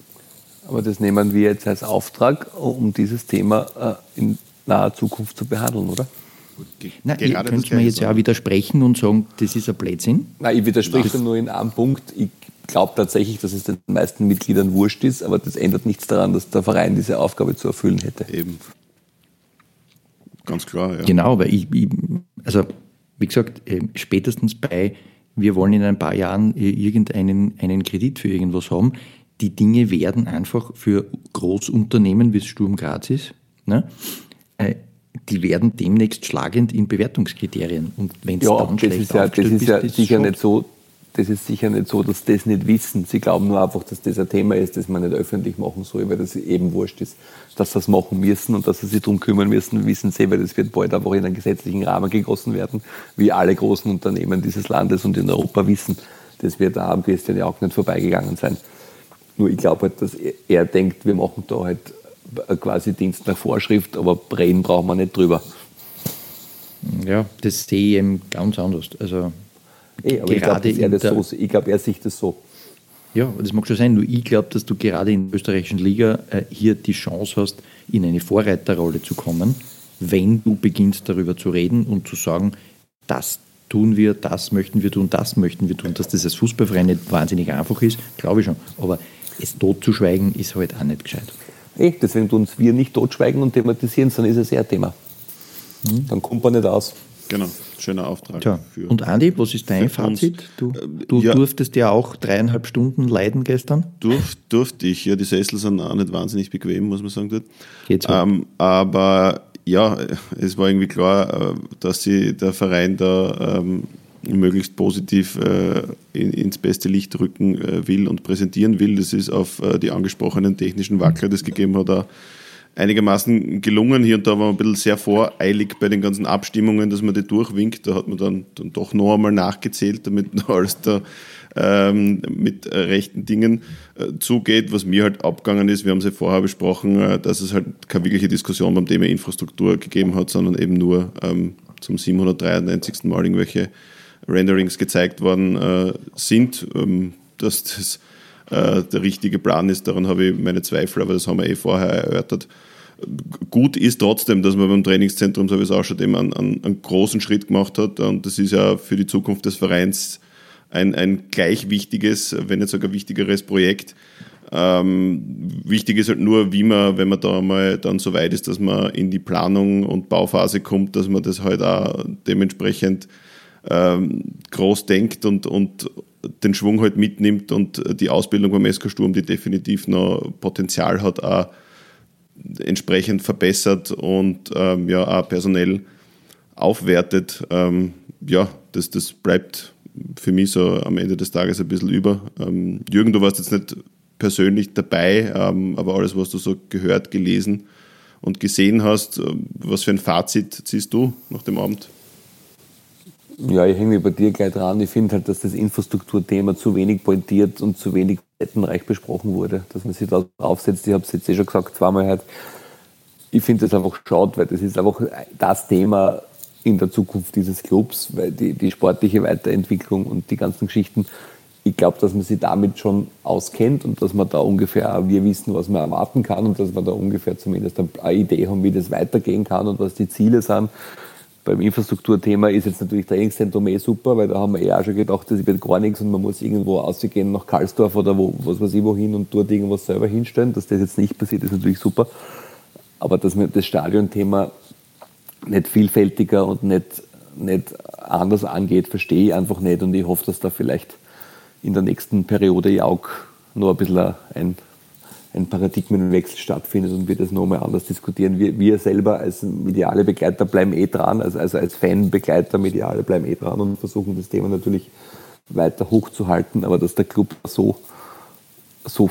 Aber das nehmen wir jetzt als Auftrag, um dieses Thema äh, in naher Zukunft zu behandeln, oder? Na, ihr könnt mir jetzt ja widersprechen und sagen, das ist ein Blödsinn. Nein, ich widerspreche nur in einem Punkt. Ich glaube tatsächlich, dass es den meisten Mitgliedern wurscht ist, aber das ändert nichts daran, dass der Verein diese Aufgabe zu erfüllen hätte. Eben. Ganz klar, ja. Genau, weil ich, ich also wie gesagt, äh, spätestens bei, wir wollen in ein paar Jahren äh, irgendeinen einen Kredit für irgendwas haben, die Dinge werden einfach für Großunternehmen, wie es Sturm Graz ist, ne, äh, die werden demnächst schlagend in Bewertungskriterien. Und wenn es ja, dann das schlecht ist ja, das ist ja ist, sicher nicht so, das ist sicher nicht so, dass das nicht wissen. Sie glauben nur einfach, dass das ein Thema ist, das man nicht öffentlich machen soll, weil das eben wurscht ist, dass sie das machen müssen und dass sie sich darum kümmern müssen, wissen sie, weil das wird bald einfach in einen gesetzlichen Rahmen gegossen werden, wie alle großen Unternehmen dieses Landes und in Europa wissen. Das wird da am Christian ja auch nicht vorbeigegangen sein. Nur ich glaube halt, dass er, er denkt, wir machen da halt quasi Dienst nach Vorschrift, aber reden brauchen wir nicht drüber. Ja, das sehe ich eben ganz anders. Also Ey, aber gerade ich glaube, er, so, glaub, er sieht das so. Ja, das mag schon sein. Nur ich glaube, dass du gerade in der österreichischen Liga äh, hier die Chance hast, in eine Vorreiterrolle zu kommen, wenn du beginnst darüber zu reden und zu sagen, das tun wir, das möchten wir tun, das möchten wir tun. Dass das als Fußballverein nicht wahnsinnig einfach ist, glaube ich schon. Aber es totzuschweigen ist halt auch nicht gescheit. Hey, deswegen tun es wir nicht totschweigen und thematisieren, sondern ist es eher Thema. Mhm. Dann kommt man nicht aus. Genau, schöner Auftrag. Tja. und Andi, was ist dein Fazit? Du, du ja. durftest ja auch dreieinhalb Stunden leiden gestern. Durf, durfte ich, ja, die Sessel sind auch nicht wahnsinnig bequem, muss man sagen. Dort. Geht's so. ähm, aber ja, es war irgendwie klar, äh, dass sie der Verein da ähm, möglichst positiv äh, in, ins beste Licht rücken äh, will und präsentieren will. Das ist auf äh, die angesprochenen technischen Wackler, das gegeben hat, auch einigermaßen gelungen. Hier und da war man ein bisschen sehr voreilig bei den ganzen Abstimmungen, dass man die durchwinkt. Da hat man dann, dann doch noch einmal nachgezählt, damit alles da ähm, mit äh, rechten Dingen äh, zugeht. Was mir halt abgegangen ist, wir haben es ja vorher besprochen, äh, dass es halt keine wirkliche Diskussion beim Thema Infrastruktur gegeben hat, sondern eben nur ähm, zum 793. Mal irgendwelche Renderings gezeigt worden äh, sind. Ähm, dass das äh, der richtige Plan ist, daran habe ich meine Zweifel, aber das haben wir eh vorher erörtert. Gut ist trotzdem, dass man beim Trainingszentrum, so wie es ausschaut, eben einen, einen, einen großen Schritt gemacht hat und das ist ja für die Zukunft des Vereins ein, ein gleich wichtiges, wenn nicht sogar wichtigeres Projekt. Ähm, wichtig ist halt nur, wie man, wenn man da mal dann so weit ist, dass man in die Planung und Bauphase kommt, dass man das halt auch dementsprechend ähm, groß denkt und, und den Schwung halt mitnimmt und die Ausbildung beim SK Sturm, die definitiv noch Potenzial hat, auch entsprechend verbessert und ähm, ja, auch personell aufwertet. Ähm, ja, das, das bleibt für mich so am Ende des Tages ein bisschen über. Ähm, Jürgen, du warst jetzt nicht persönlich dabei, ähm, aber alles, was du so gehört, gelesen und gesehen hast, äh, was für ein Fazit ziehst du nach dem Abend? Ja, ich hänge bei dir gleich dran. Ich finde halt, dass das Infrastrukturthema zu wenig pointiert und zu wenig reich besprochen wurde, dass man sich da aufsetzt. Ich habe es jetzt eh schon gesagt, zweimal halt. Ich finde das einfach schade, weil das ist einfach das Thema in der Zukunft dieses Clubs, weil die, die sportliche Weiterentwicklung und die ganzen Geschichten, ich glaube, dass man sich damit schon auskennt und dass man da ungefähr, wir wissen, was man erwarten kann und dass wir da ungefähr zumindest eine Idee haben, wie das weitergehen kann und was die Ziele sind beim Infrastrukturthema ist jetzt natürlich Trainingszentrum eh super, weil da haben wir eh auch schon gedacht, das wird gar nichts und man muss irgendwo ausgehen nach Karlsdorf oder wo, was weiß ich wohin und dort irgendwas selber hinstellen. Dass das jetzt nicht passiert, ist natürlich super. Aber dass man das Stadionthema nicht vielfältiger und nicht, nicht anders angeht, verstehe ich einfach nicht und ich hoffe, dass da vielleicht in der nächsten Periode ja auch noch ein bisschen ein ein Paradigmenwechsel stattfindet und wir das nochmal anders diskutieren. Wir, wir selber als mediale Begleiter bleiben eh dran, also, also als Fanbegleiter mediale bleiben eh dran und versuchen das Thema natürlich weiter hochzuhalten, aber dass der Club so, so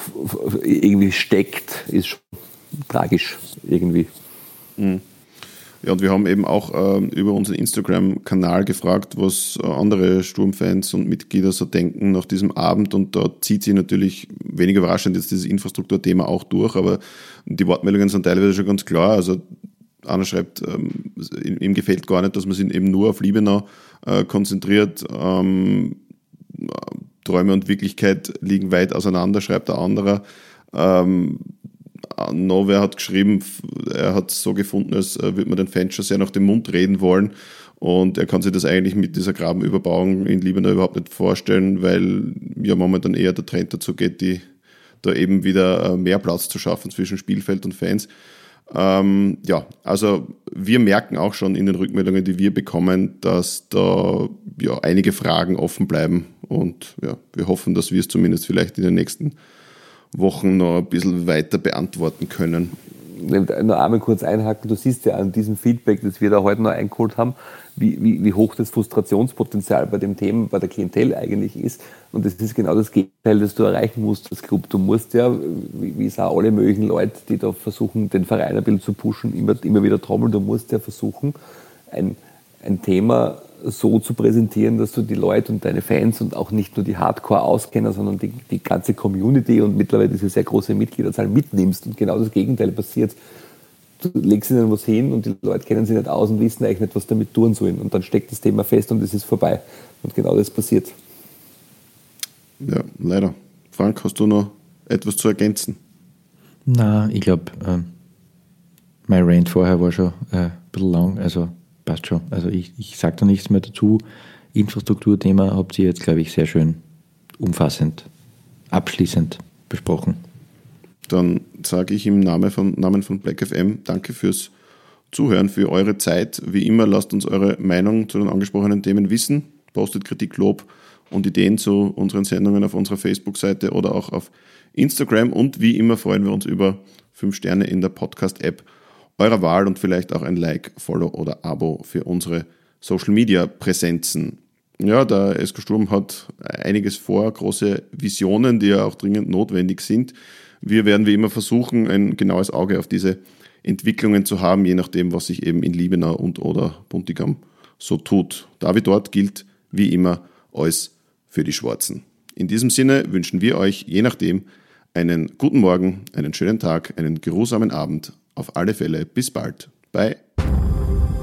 irgendwie steckt, ist schon tragisch irgendwie. Mhm. Ja, und wir haben eben auch äh, über unseren Instagram-Kanal gefragt, was äh, andere Sturmfans und Mitglieder so denken nach diesem Abend. Und da zieht sich natürlich weniger überraschend jetzt dieses Infrastrukturthema auch durch, aber die Wortmeldungen sind teilweise schon ganz klar. Also einer schreibt, ähm, ihm gefällt gar nicht, dass man sich eben nur auf Liebenau äh, konzentriert. Ähm, Träume und Wirklichkeit liegen weit auseinander, schreibt der andere. Ähm, Nowhere hat geschrieben, er hat es so gefunden, als äh, würde man den Fans schon sehr nach dem Mund reden wollen. Und er kann sich das eigentlich mit dieser Grabenüberbauung in Libanon überhaupt nicht vorstellen, weil ja momentan eher der Trend dazu geht, die, da eben wieder äh, mehr Platz zu schaffen zwischen Spielfeld und Fans. Ähm, ja, also wir merken auch schon in den Rückmeldungen, die wir bekommen, dass da ja einige Fragen offen bleiben. Und ja, wir hoffen, dass wir es zumindest vielleicht in den nächsten Wochen noch ein bisschen weiter beantworten können. Noch einmal kurz einhaken, du siehst ja an diesem Feedback, das wir da heute noch eingeholt haben, wie, wie, wie hoch das Frustrationspotenzial bei dem Thema, bei der Klientel eigentlich ist. Und das ist genau das Gegenteil, das du erreichen musst als Club. Du musst ja, wie, wie es auch alle möglichen Leute, die da versuchen, den Verein ein bisschen zu pushen, immer, immer wieder trommeln, du musst ja versuchen, ein, ein Thema so zu präsentieren, dass du die Leute und deine Fans und auch nicht nur die Hardcore-Auskenner, sondern die, die ganze Community und mittlerweile diese sehr große Mitgliederzahl mitnimmst. Und genau das Gegenteil passiert. Du legst ihnen was hin und die Leute kennen sich nicht aus und wissen eigentlich nicht, was damit tun sollen. Und dann steckt das Thema fest und es ist vorbei. Und genau das passiert. Ja, leider. Frank, hast du noch etwas zu ergänzen? Na, ich glaube, äh, mein Rant vorher war schon äh, ein bisschen lang. Also passt schon. Also ich, ich sage da nichts mehr dazu. Infrastrukturthema habt ihr jetzt, glaube ich, sehr schön umfassend, abschließend besprochen. Dann sage ich im Namen von, Namen von Black FM danke fürs Zuhören, für eure Zeit. Wie immer, lasst uns eure Meinung zu den angesprochenen Themen wissen. Postet Kritik, Lob und Ideen zu unseren Sendungen auf unserer Facebook-Seite oder auch auf Instagram. Und wie immer freuen wir uns über 5 Sterne in der Podcast-App eurer Wahl und vielleicht auch ein Like, Follow oder Abo für unsere Social Media Präsenzen. Ja, der SK Sturm hat einiges vor, große Visionen, die ja auch dringend notwendig sind. Wir werden wie immer versuchen, ein genaues Auge auf diese Entwicklungen zu haben, je nachdem, was sich eben in Liebenau und oder Buntigam so tut. Da wie dort gilt wie immer alles für die Schwarzen. In diesem Sinne wünschen wir euch, je nachdem, einen guten Morgen, einen schönen Tag, einen geruhsamen Abend. Auf alle Fälle. Bis bald. Bei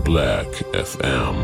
Black FM.